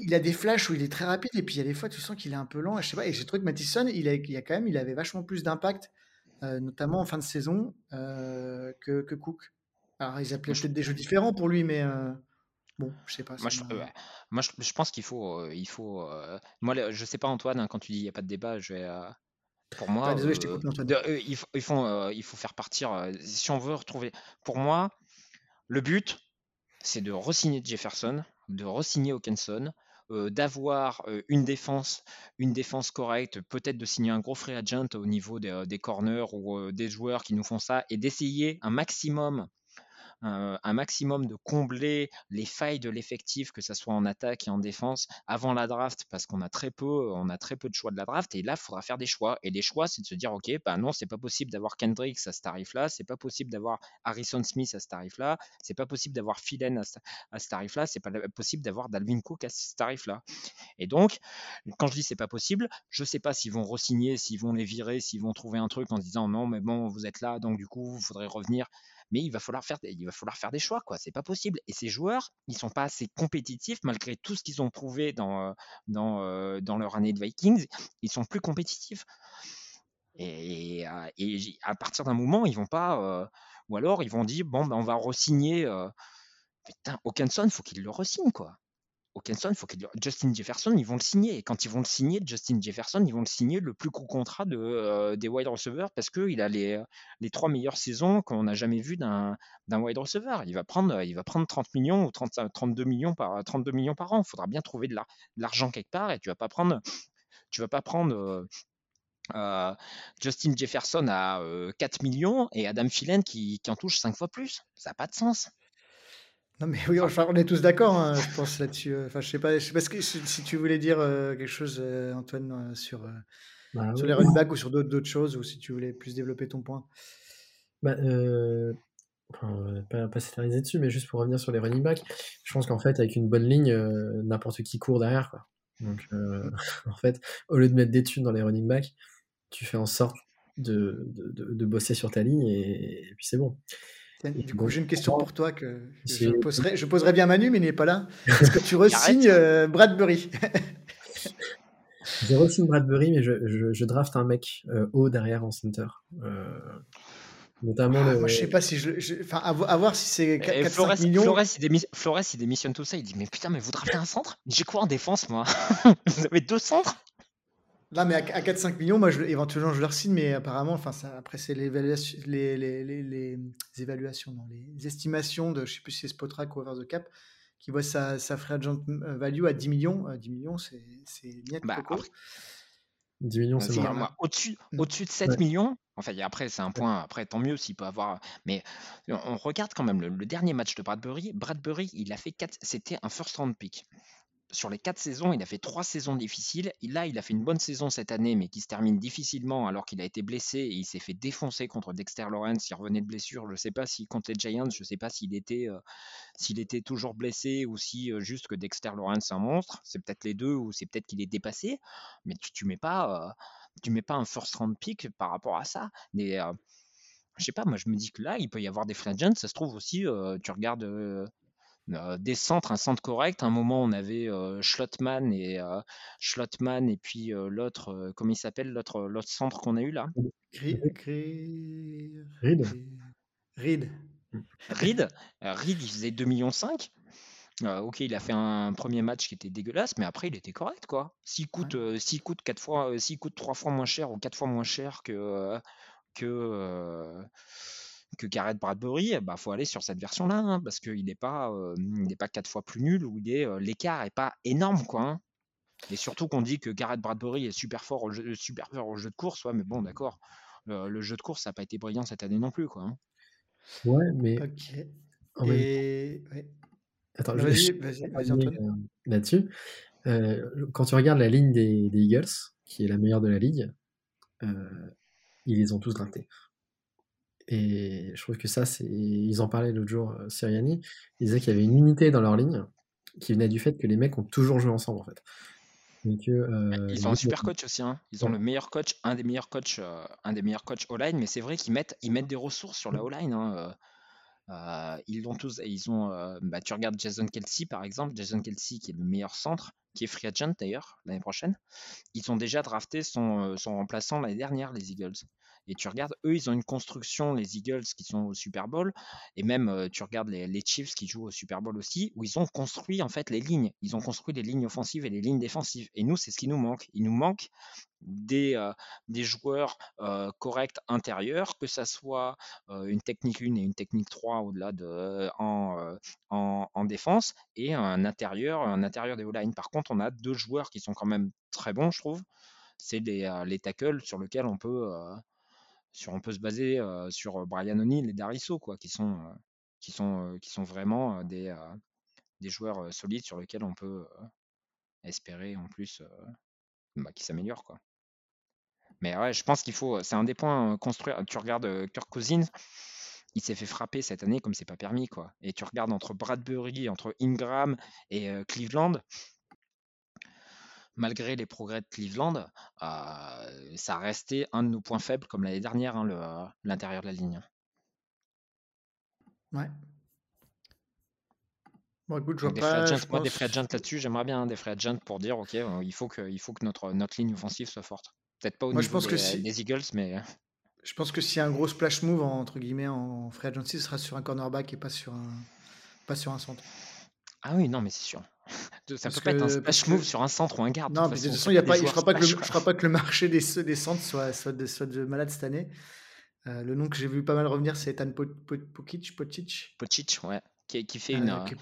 B: Il a des flashs où il est très rapide et puis il y a des fois, tu sens qu'il est un peu lent. Je sais pas. Et j'ai trouvé que Matheson, il a, il a quand même, il avait vachement plus d'impact, euh, notamment en fin de saison, euh, que, que Cook. Alors, ils appelaient peut-être des jeux différents pour lui, mais. Bon, je sais pas.
C: Moi, je, moi, je, pense qu'il faut, euh, il faut. Euh, moi, je sais pas Antoine, hein, quand tu dis il n'y a pas de débat, je vais. Euh, pour moi,
B: désolé, je Antoine.
C: il, faut, ils font, il faut faire partir. si on veut retrouver, pour moi, le but, c'est de re-signer Jefferson, de re-signer Hawkinson, d'avoir une défense, une défense correcte, peut-être de signer un gros free agent au niveau des, des corners ou des joueurs qui nous font ça, et d'essayer un maximum un, maximum de combler les failles de l'effectif, que ce soit en attaque et en défense, avant la draft, parce qu'on a très peu, on a très peu de choix de la draft. Et là, il faudra faire des choix. Et les choix, c'est de se dire, ok, bah non, c'est pas possible d'avoir Kendricks à ce tarif-là, c'est pas possible d'avoir Harrison Smith à ce tarif-là, c'est pas possible d'avoir Philen à ce, tarif-là, c'est pas possible d'avoir Dalvin Cook à ce tarif-là. Et donc, quand je dis c'est pas possible, je sais pas s'ils vont re-signer, s'ils vont les virer, s'ils vont trouver un truc en disant non, mais bon, vous êtes là, donc du coup, il faudrait revenir mais il va falloir faire, il va falloir faire des choix, quoi. C'est pas possible. Et ces joueurs, ils sont pas assez compétitifs malgré tout ce qu'ils ont prouvé dans, dans, euh, dans leur année de Vikings. Ils sont plus compétitifs. Et, à partir d'un moment, ils vont pas, euh, ou alors ils vont dire bon, ben, on va re-signer. Euh, putain, Hawkinson, faut qu'il le re-signe, quoi. Faut que Justin Jefferson, ils vont le signer. Et quand ils vont le signer, Justin Jefferson, ils vont le signer le plus gros contrat de, euh, des wide receivers parce qu'il a les, les trois meilleures saisons qu'on n'a jamais vues d'un, wide receiver. Il va, prendre, il va prendre 30 millions ou 30, 32, millions par, 32 millions par an. Il faudra bien trouver de, l'argent quelque part et tu vas pas prendre. Tu vas pas prendre euh, euh, Justin Jefferson à 4 millions et Adam Thielen qui, qui en touche 5 fois plus. Ça n'a pas de sens.
B: Non, mais oui, on est tous d'accord, hein, je pense là-dessus. Euh, enfin, je sais pas, je sais pas si, tu voulais dire euh, quelque chose, euh, Antoine, sur, bah sur les running backs ou sur d'autres choses, ou si tu voulais plus développer ton point.
D: Bah, enfin, pas, pas s'éterniser dessus, mais juste pour revenir sur les running backs, je pense qu'en fait, avec une bonne ligne, n'importe qui court derrière. Quoi. Donc, en fait, au lieu de mettre des thunes dans les running backs, tu fais en sorte de, de, de, bosser sur ta ligne et puis c'est bon.
B: Du coup, j'ai une question pour toi que, je, poserai, je poserai bien Manu, mais il n'est pas là. Est-ce que tu resignes euh, Bradbury?
D: Je re Bradbury, mais je, je, draft un mec euh, haut derrière en center. Euh, notamment
B: ah,
D: le...
B: Moi, je sais pas si je. Enfin, à, voir si c'est 4, Flores, millions.
C: Flores il, il démissionne tout ça. Il dit Mais putain, mais vous draftez un centre? J'ai quoi en défense, moi? Vous avez deux centres?
B: Là, mais à, 4-5 millions, moi, je, éventuellement, je leur signe, mais apparemment, enfin, ça, après, c'est les, les, les, les, évaluations, non, les estimations de, je sais plus si c'est Spotrac ou Over the Cap, qui voit sa, sa free agent euh, value à 10 millions. 10 euh, millions, c'est net bah, coco.
D: 10 millions, c'est
C: bon. Au-dessus mm. au de 7 millions, enfin, après, c'est un point, après, tant mieux s'il peut avoir. Mais on regarde quand même le, le, dernier match de Bradbury. Bradbury, il a fait 4, c'était un first round pick sur les quatre saisons, il a fait trois saisons difficiles. Là, il a fait une bonne saison cette année, mais qui se termine difficilement alors qu'il a été blessé et il s'est fait défoncer contre Dexter Lawrence. Il revenait de blessure. Je ne sais pas si contre les Giants, je ne sais pas s'il était, euh, était toujours blessé ou si euh, juste que Dexter Lawrence est un monstre. C'est peut-être les deux ou c'est peut-être qu'il est dépassé. Mais tu, ne mets pas, euh, mets pas un first round pick par rapport à ça. Mais je sais pas, moi je me dis que là, il peut y avoir des free. Ça se trouve aussi, tu regardes euh, des centres, un centre correct. À un moment, on avait euh, Schlottmann et euh, Schlottmann et puis l'autre, comment il s'appelle, l'autre, l'autre centre qu'on a eu là?
B: Reed.
C: Reed. Reed. Reed, il faisait 2,5 millions. ok, il a fait un premier match qui était dégueulasse, mais après il était correct quoi. S'il coûte, s'il coûte quatre fois, s'il coûte trois fois moins cher ou quatre fois moins cher que que que Garrett Bradbury, il bah, faut aller sur cette version-là, hein, parce qu'il n'est pas, euh, pas quatre fois plus nul, ou euh, l'écart n'est pas énorme. quoi. Hein. Et surtout qu'on dit que Garrett Bradbury est super fort au jeu, super fort au jeu de course, ouais, mais bon, d'accord. Le, jeu de course, ça n'a pas été brillant cette année non plus. Quoi, hein.
D: Ouais, mais.
B: Ok. Et...
D: Attends, vas-y, vas-y, euh, Là-dessus, quand tu regardes la ligne des, Eagles, qui est la meilleure de la ligue, ils les ont tous draftés. Et je trouve que ça, c'est. Ils en parlaient l'autre jour, euh, Siriani. Ils disaient qu'il y avait une unité dans leur ligne qui venait du fait que les mecs ont toujours joué ensemble, en fait.
C: Euh, ils ont un super coach aussi. Hein. Ils ont le meilleur coach, un des meilleurs coachs, euh, un des meilleurs coachs all-line. Mais c'est vrai qu'ils mettent, ils mettent des ressources sur la all-line. Hein, ils l'ont tous. Ils ont. bah, tu regardes Jason Kelsey par exemple. Jason Kelsey qui est le meilleur centre, qui est free agent d'ailleurs l'année prochaine. Ils ont déjà drafté son, son remplaçant l'année dernière, les Eagles. Et tu regardes, eux, ils ont une construction, les Eagles qui sont au Super Bowl, et même euh, tu regardes les, Chiefs qui jouent au Super Bowl aussi, où ils ont construit en fait les lignes. Ils ont construit les lignes offensives et les lignes défensives. Et nous, c'est ce qui nous manque. Il nous manque des, euh, des joueurs euh, corrects intérieurs, que ça soit une technique 1 et une technique 3 au-delà de en, en, défense, et un intérieur, un intérieur des O-line. Par contre, on a deux joueurs qui sont quand même très bons, je trouve. C'est les, les tackles sur lesquels on peut on peut se baser sur Brian O'Neill et Dariso, qui sont, vraiment des, joueurs solides sur lesquels on peut espérer en plus bah, qu'ils s'améliorent. Mais ouais, je pense qu'il faut. C'est un des points construire. Tu regardes Kirk Cousins, il s'est fait frapper cette année comme c'est pas permis. quoi. Et tu regardes entre Bradbury, entre Ingram et Cleveland, malgré les progrès de Cleveland, ça a resté un de nos points faibles comme l'année dernière, hein, l'intérieur de la ligne.
B: Ouais.
C: Bon, écoute, je vois des pas, je moi, des free agents là-dessus, j'aimerais bien des free agents pour dire, ok, il faut que, il faut que notre, notre ligne offensive soit forte. Peut-être pas au niveau je pense des, que si... des, Eagles, mais.
B: Je pense que a un gros splash move entre guillemets en free agency, ce sera sur un cornerback et pas sur un, pas sur un centre.
C: Ah oui, non, mais c'est sûr. Ça peut pas être un splash move sur un centre ou un garde.
B: Non, mais de toute façon, il y a pas, je ne crois, pas que le, je crois pas que le marché des, des centres soit, soit, de, soit de malade cette année. Euh, le nom que j'ai vu pas mal revenir, c'est Ethan Pokic, Pocic.
C: Pocic, ouais. Qui, qui fait une. Euh,
B: qui,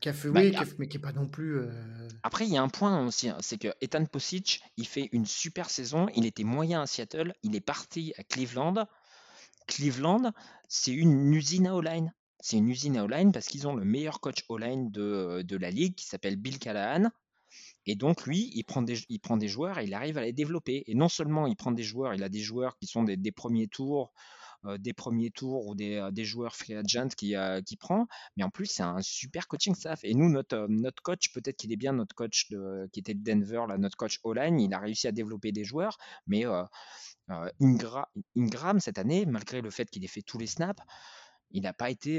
B: qui, a fait, bah, oui, mais qui est pas non plus. Euh,
C: Après, il y a un point aussi, hein, c'est que Ethan Pocic, il fait une super saison. Il était moyen à Seattle. Il est parti à Cleveland. Cleveland, c'est une usine à O-line. C'est une usine à parce qu'ils ont le meilleur coach O-line de, de la ligue qui s'appelle Bill Callahan. Et donc, lui, il prend, des, il prend des joueurs et il arrive à les développer. Et non seulement il prend des joueurs, il a des joueurs qui sont des, premiers tours, euh, des premiers tours ou des, euh, des joueurs free agent qui, euh, qui prend, mais en plus, c'est un super coaching staff. Et nous, notre, notre coach, peut-être qu'il est bien notre coach qui était de Denver, là, notre coach O-line, il a réussi à développer des joueurs, mais Ingram, cette année, malgré le fait qu'il ait fait tous les snaps, il n'a pas été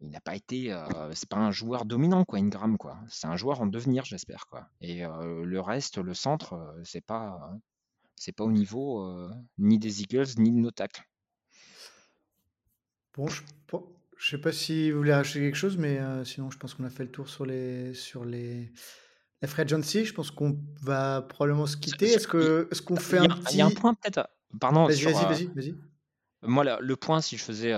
C: il n'a pas été, c'est pas un joueur dominant quoi, Ingram quoi. C'est un joueur en devenir, j'espère quoi. Et le reste, le centre, c'est pas, c'est pas au niveau ni des Eagles ni de nos tacles.
B: Bon, je, je sais pas si vous voulez rajouter quelque chose, mais sinon je pense qu'on a fait le tour sur les, sur les, la free agency. Je pense qu'on va probablement se quitter. Est-ce que, est-ce qu'on fait un petit...
C: Il y a un point peut-être? Pardon.
B: Vas-y, vas-y, vas-y,
C: Moi, le point, si je faisais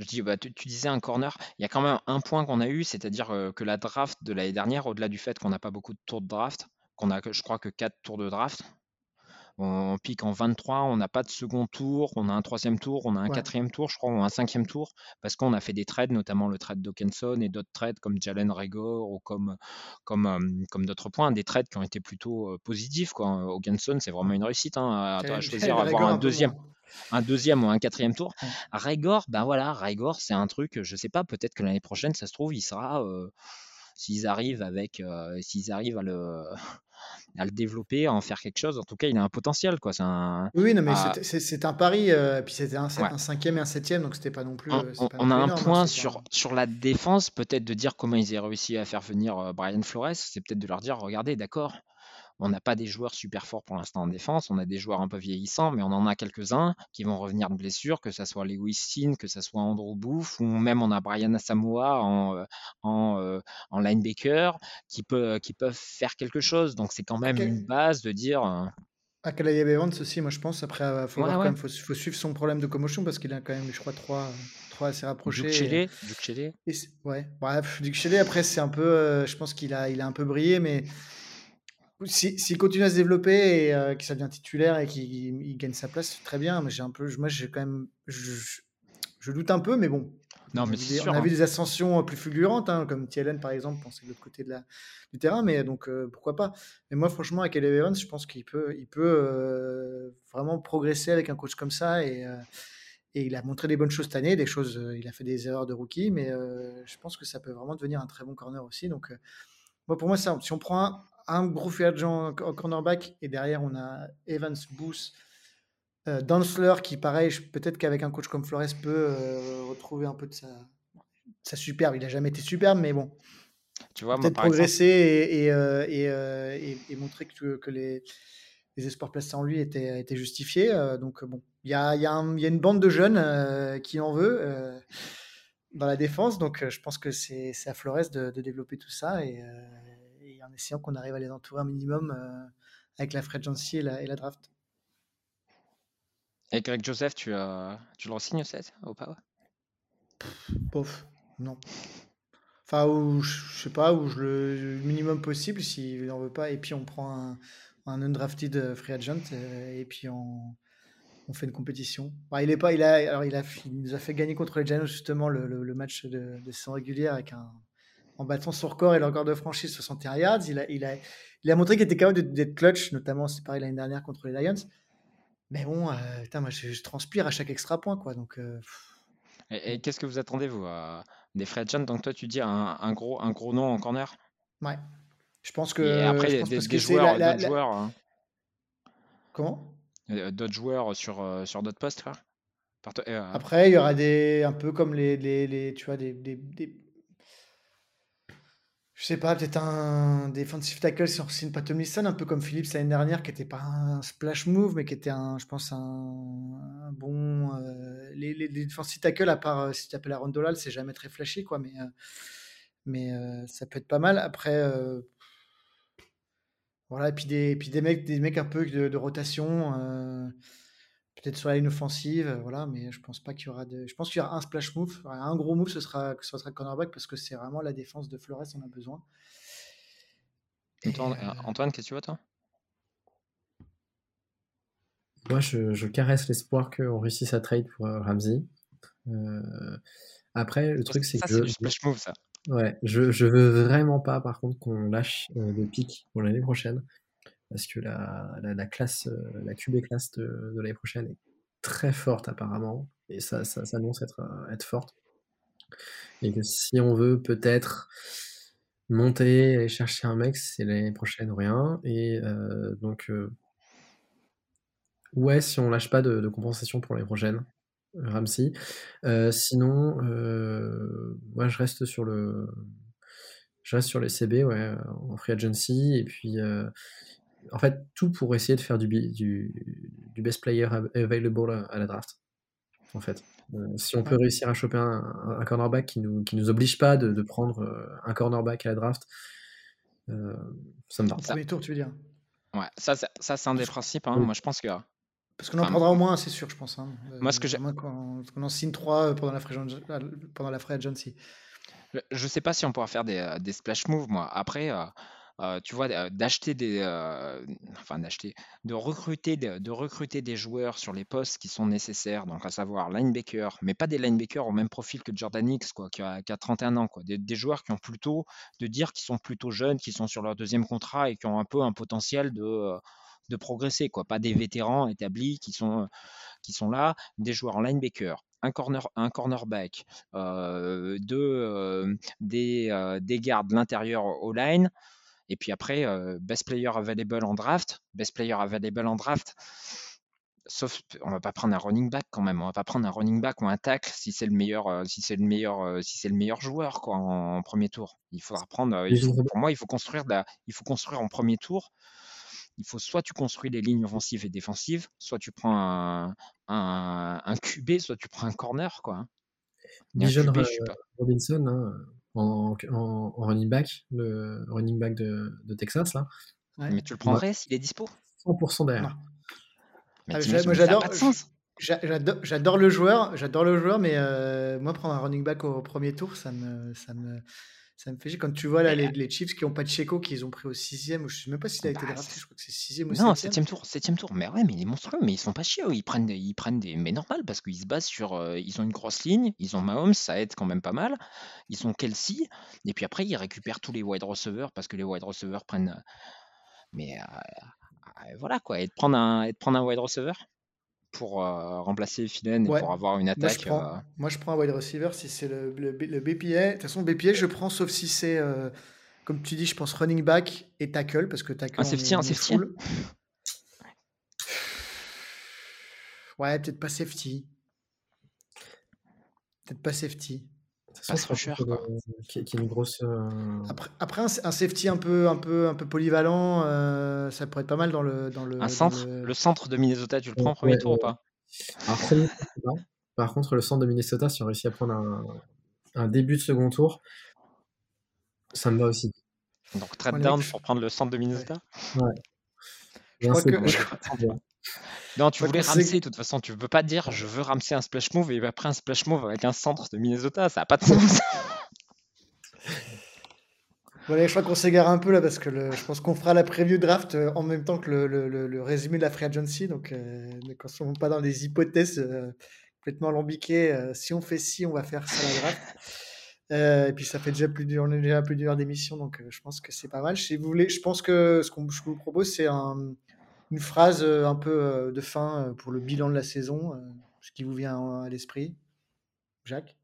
C: je dis, bah, tu, disais un corner, il y a quand même un point qu'on a eu, c'est-à-dire euh, que la draft de l'année dernière, au-delà du fait qu'on n'a pas beaucoup de tours de draft, qu'on a, je crois, que 4 tours de draft, on, pique en 23, on n'a pas de second tour, on a un troisième tour, on a un quatrième tour, je crois, ou un cinquième tour, parce qu'on a fait des trades, notamment le trade d'Okenson et d'autres trades comme Jalen Regor ou comme, comme, euh, comme d'autres points, des trades qui ont été plutôt euh, positifs. Quoi. Hawkinson, c'est vraiment une réussite hein, à, choisir, avoir un deuxième un deuxième ou un quatrième tour. Raigor, ben voilà, Raigor, c'est un truc, je sais pas, peut-être que l'année prochaine, ça se trouve, il sera, euh, s'ils arrivent avec, euh, s'ils arrivent à le, à le développer, à en faire quelque chose. En tout cas, il a un potentiel, quoi. C'est un,
B: oui, non, mais c'est un pari. Euh, puis c'était un, un, cinquième et un septième, donc c'était pas non plus.
C: On, a un hein, point sur, sur la défense, peut-être de dire comment ils ont réussi à faire venir Brian Flores. C'est peut-être de leur dire, regardez, d'accord, on n'a pas des joueurs super forts pour l'instant en défense, on a des joueurs un peu vieillissants, mais on en a quelques-uns qui vont revenir de blessure, que ce soit Lewis Sin, que ce soit Andrew Booth, ou même on a Brian Asamoah en, euh, euh, en, linebacker, qui, peut, qui peuvent faire quelque chose. Donc c'est quand même une base de dire... Euh,
B: à Kalaya Evans aussi, moi je pense. Après, il faut, faut, suivre son problème de commotion parce qu'il a quand même, je crois, trois, trois assez rapprochés.
C: Duke Shelley.
B: Ouais, bref, Duke Shelley, après, c'est un peu. je pense qu'il a, il a un peu brillé, mais s'il continue à se développer et euh, qu'il devient titulaire et qu'il gagne sa place, très bien. Mais j'ai un peu, moi, j'ai quand même, je, doute un peu, mais bon.
C: Non, mais
B: on a vu hein. des ascensions plus fulgurantes, hein, comme TLN par exemple, pensait de l'autre côté de la, du terrain, mais donc euh, pourquoi pas. Mais moi, franchement, avec Caleb Evans, je pense qu'il peut, il peut euh, vraiment progresser avec un coach comme ça et, et il a montré des bonnes choses cette année, des choses, il a fait des erreurs de rookie, mais je pense que ça peut vraiment devenir un très bon corner aussi. Donc, moi, pour moi, ça, si on prend un, un gros free agent en cornerback et derrière on a Evans, Booth, euh, Dansler qui pareil, peut-être qu'avec un coach comme Flores peut euh, retrouver un peu de sa, sa superbe. Il n'a jamais été superbe, mais bon.
C: Tu vois,
B: peut-être progresser et, euh, et, et, montrer que, que les, les, espoirs placés en lui étaient, étaient justifiés. donc bon, il y a, y, y a, une bande de jeunes qui en veut dans la défense, donc je pense que c'est à Flores de, de, développer tout ça et en essayant qu'on arrive à les entourer un minimum euh, avec la free agency et la, draft.
C: Et Greg Joseph, tu, euh, tu le signes 7 ou pas
B: Pof, non. Enfin, ou je sais pas, ou je le, minimum possible s'il n'en veut pas, et puis on prend un, un undrafted free agent, euh, et puis on, on fait une compétition. il est pas, il a, alors il a, nous a fait gagner contre les Giants justement le, match de, de saison régulière avec un, en battant son record et le record de franchise 61 yards. Il a, il a, il a montré qu'il était capable d'être clutch, notamment c'est pareil l'année dernière contre les Lions. Mais bon, euh, moi je, transpire à chaque extra point quoi. Donc. Euh,
C: et, qu'est-ce que vous attendez vous des free agents Donc toi tu dis un, gros, un gros nom en corner?
B: Ouais. Je pense que.
C: Et après des, joueurs, d'autres joueurs. Hein.
B: Comment?
C: Euh, d'autres joueurs sur, euh, sur d'autres postes
B: euh, Après, il y aura des un peu comme les, les, les tu vois des, des, des... je sais pas, peut-être un defensive tackle si on signe pas Tomlinson, un peu comme Phillips l'année dernière, qui était pas un splash move, mais qui était un, je pense, un, bon. les, les, defensive tackles, à part si tu appelles Aaron Donald, c'est jamais très flashy, quoi, mais, mais ça peut être pas mal. Après, voilà, et puis des, puis des mecs, des mecs un peu de, rotation, euh, peut-être sur la ligne offensive, euh, voilà, mais je pense pas qu'il y aura de. Je pense qu'il y aura un splash move, un gros move, ce sera, ce sera cornerback parce que c'est vraiment la défense de Flores, on a besoin.
C: Euh, Antoine, qu'est-ce que tu vois toi?
D: Moi, je, caresse l'espoir qu'on réussisse à trade pour Ramsey. après, le truc, c'est que.
C: c'est du splash move, ça.
D: Ouais, je, je veux vraiment pas, par contre, qu'on lâche euh, des pics pour l'année prochaine. Parce que la, la, classe, euh, la QB classe de, l'année prochaine est très forte, apparemment. Et ça, ça s'annonce être, euh, être forte. Et que si on veut peut-être monter et chercher un mec, c'est l'année prochaine ou rien. Et donc, ouais, si on lâche pas de, de compensation pour l'année prochaine, Ramsey. Euh, sinon, euh, moi je reste sur le je reste sur les CB ouais, en free agency et puis euh, en fait tout pour essayer de faire du, du, du best player available à la draft. En fait, si on peut réussir à choper un, cornerback qui nous qui nous oblige pas de, de prendre un cornerback à la draft, ça me va.
B: Premier tour, tu veux dire
C: Ouais, ça, ça, c'est un des principes. Hein. Moi, je pense que
B: parce qu'on en prendra au moins, c'est sûr, je pense. Hein.
C: Moi, ce que j'ai.
B: Qu'on en signe trois euh, pendant la free, pendant la free agency.
C: Je sais pas si on pourra faire des, euh, des splash moves, moi. Après, euh, tu vois, d'acheter des. enfin, d'acheter. De recruter, de, recruter des joueurs sur les postes qui sont nécessaires, donc à savoir linebacker, mais pas des linebackers au même profil que Jordan X, quoi, qui a, qui a 31 ans, quoi. Des, joueurs qui ont plutôt. de dire qu'ils sont plutôt jeunes, qui sont sur leur deuxième contrat et qui ont un peu un potentiel de de progresser, quoi. Pas des vétérans établis qui sont, qui sont là, des joueurs en linebacker, un, corner, un cornerback, euh, des, euh, des gardes l'intérieur au line. Et puis après, best player available en draft. Best player available en draft. Sauf, on va pas prendre un running back quand même. On va pas prendre un running back ou un tackle si c'est le meilleur, si c'est le meilleur, si c'est le meilleur joueur quoi en, premier tour. Il faudra prendre. pour moi, il faut construire, il faut construire en premier tour il faut soit tu construis les lignes offensives et défensives, soit tu prends un, un, QB, soit tu prends un corner. Quoi.
D: Bijan hein. Robinson hein, en, en, running back, le running back de, de Texas. Là.
C: Mais tu le prendrais s'il est dispo?
D: 100% derrière.
B: Ah, j'adore. J'adore le joueur, j'adore le joueur, mais euh, moi prendre un running back au premier tour, ça me, ça me, ça me fait chier quand tu vois là les, les, Chiefs qui n'ont pas de Checo, qu'ils ont pris au sixième, je sais même pas s'il a été bah, drafté, je crois que c'est sixième ou
C: Non, septième tour, septième tour. Mais ouais, mais il est monstrueux, mais ils sont pas chiés, ils prennent, des, ils prennent des, mais normal parce qu'ils se basent sur, euh, ils ont une grosse ligne, ils ont Mahomes, ça aide quand même pas mal. Ils ont Kelsey, et puis après ils récupèrent tous les wide receivers parce que les wide receivers prennent, mais euh, voilà quoi, et de prendre un, et de prendre un wide receiver pour euh, remplacer Filen et pour avoir une attaque.
B: Euh, moi je, prends, un wide receiver si c'est le, le, BPA. De toute façon, BPA, je prends sauf si c'est, euh, comme tu dis, je pense running back et tackle parce que tackle.
C: Un safety, un safety.
B: Ouais, peut-être pas safety. Peut-être pas safety.
C: Ça sera cher, quoi.
D: Qui, qui, est une grosse.
B: Après, après un, safety un peu, un peu, un peu polyvalent, ça pourrait être pas mal dans le. Dans le
C: un centre? le... centre de Minnesota, tu le prends en premier tour ou pas?
D: Par contre, le centre de Minnesota, si on réussit à prendre un, un début de second tour, ça me va aussi.
C: Donc, trade down pour prendre le centre de Minnesota?
D: Ouais.
B: Je crois que.
C: Non, tu voulais Ramsey, de toute façon, tu peux pas dire je veux Ramsey un splash move et après un splash move avec un centre de Minnesota, ça n'a pas de sens.
B: Voilà, je crois qu'on s'égare un peu là parce que je pense qu'on fera la preview draft euh, en même temps que le, résumé de la free agency. Donc, euh, ne consomment pas dans des hypothèses euh, complètement alambiquées. si on fait ci, on va faire ça la draft. et puis ça fait déjà plus dur, on est déjà plus dur d'émission, donc je pense que c'est pas mal. Si vous voulez, je pense que ce que je vous propose, c'est une phrase un peu de fin pour le bilan de la saison, ce qui vous vient à l'esprit, Jacques?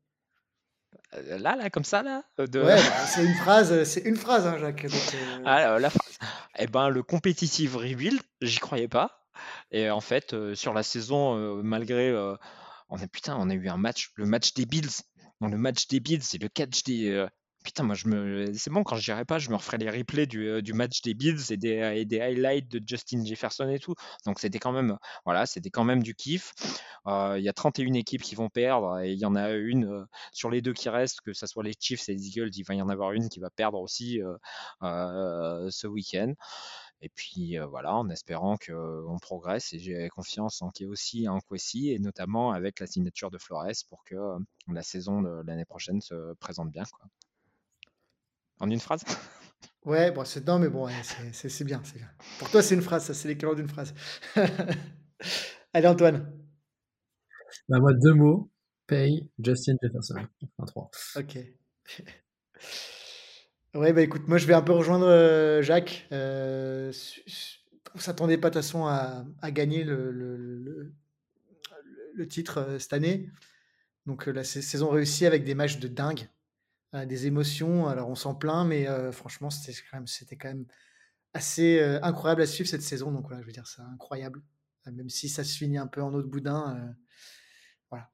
C: Euh, là, là, comme ça, là
B: euh, de... Ouais, c'est une phrase, euh, c'est une phrase, hein, Jacques.
C: Ah, la phrase. Eh ben, le competitive rebuild, j'y croyais pas. Et en fait, sur la saison, malgré, on a putain, on a eu un match, le match des Bills. Dans le match des Bills, c'est le catch des, Putain, moi, je me... c'est bon, quand je dirais pas, je me referais les replays du, euh, match des Bills et des, highlights de Justin Jefferson et tout. Donc, c'était quand même, voilà, c'était quand même du kiff. Euh, il y a 31 équipes qui vont perdre et il y en a une euh, sur les deux qui restent, que ce soit les Chiefs et les Eagles, il va y en avoir une qui va perdre aussi ce week-end. Et puis voilà, en espérant qu'on progresse et j'ai confiance en aussi un Kwesi et notamment avec la signature de Flores pour que la saison de l'année prochaine se présente bien. En une phrase?
B: Ouais, bon, c'est non, mais bon, c'est bien, c'est bien. Pour toi, c'est une phrase, ça, c'est l'équivalent d'une phrase. Allez, Antoine.
D: Bah, moi, deux mots. Pay Justin Jefferson. Enfin, trois.
B: Ok. ouais, bah écoute, moi, je vais un peu rejoindre euh, Jacques. Euh, on s'attendait pas de toute façon à, gagner le, le, le, titre euh, cette année. Donc, la saison réussie avec des matchs de dingue des émotions. Alors on s'en plaint, mais franchement, c'était quand même, c'était quand même assez incroyable à suivre cette saison. Donc voilà, je veux dire, c'est incroyable. Même si ça se finit un peu en autre boudin. voilà.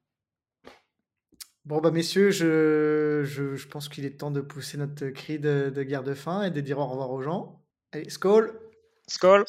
B: Bon, bah messieurs, je, je, pense qu'il est temps de pousser notre cri de, de guerre de fin et de dire au revoir aux gens. Allez, Skull
C: Skull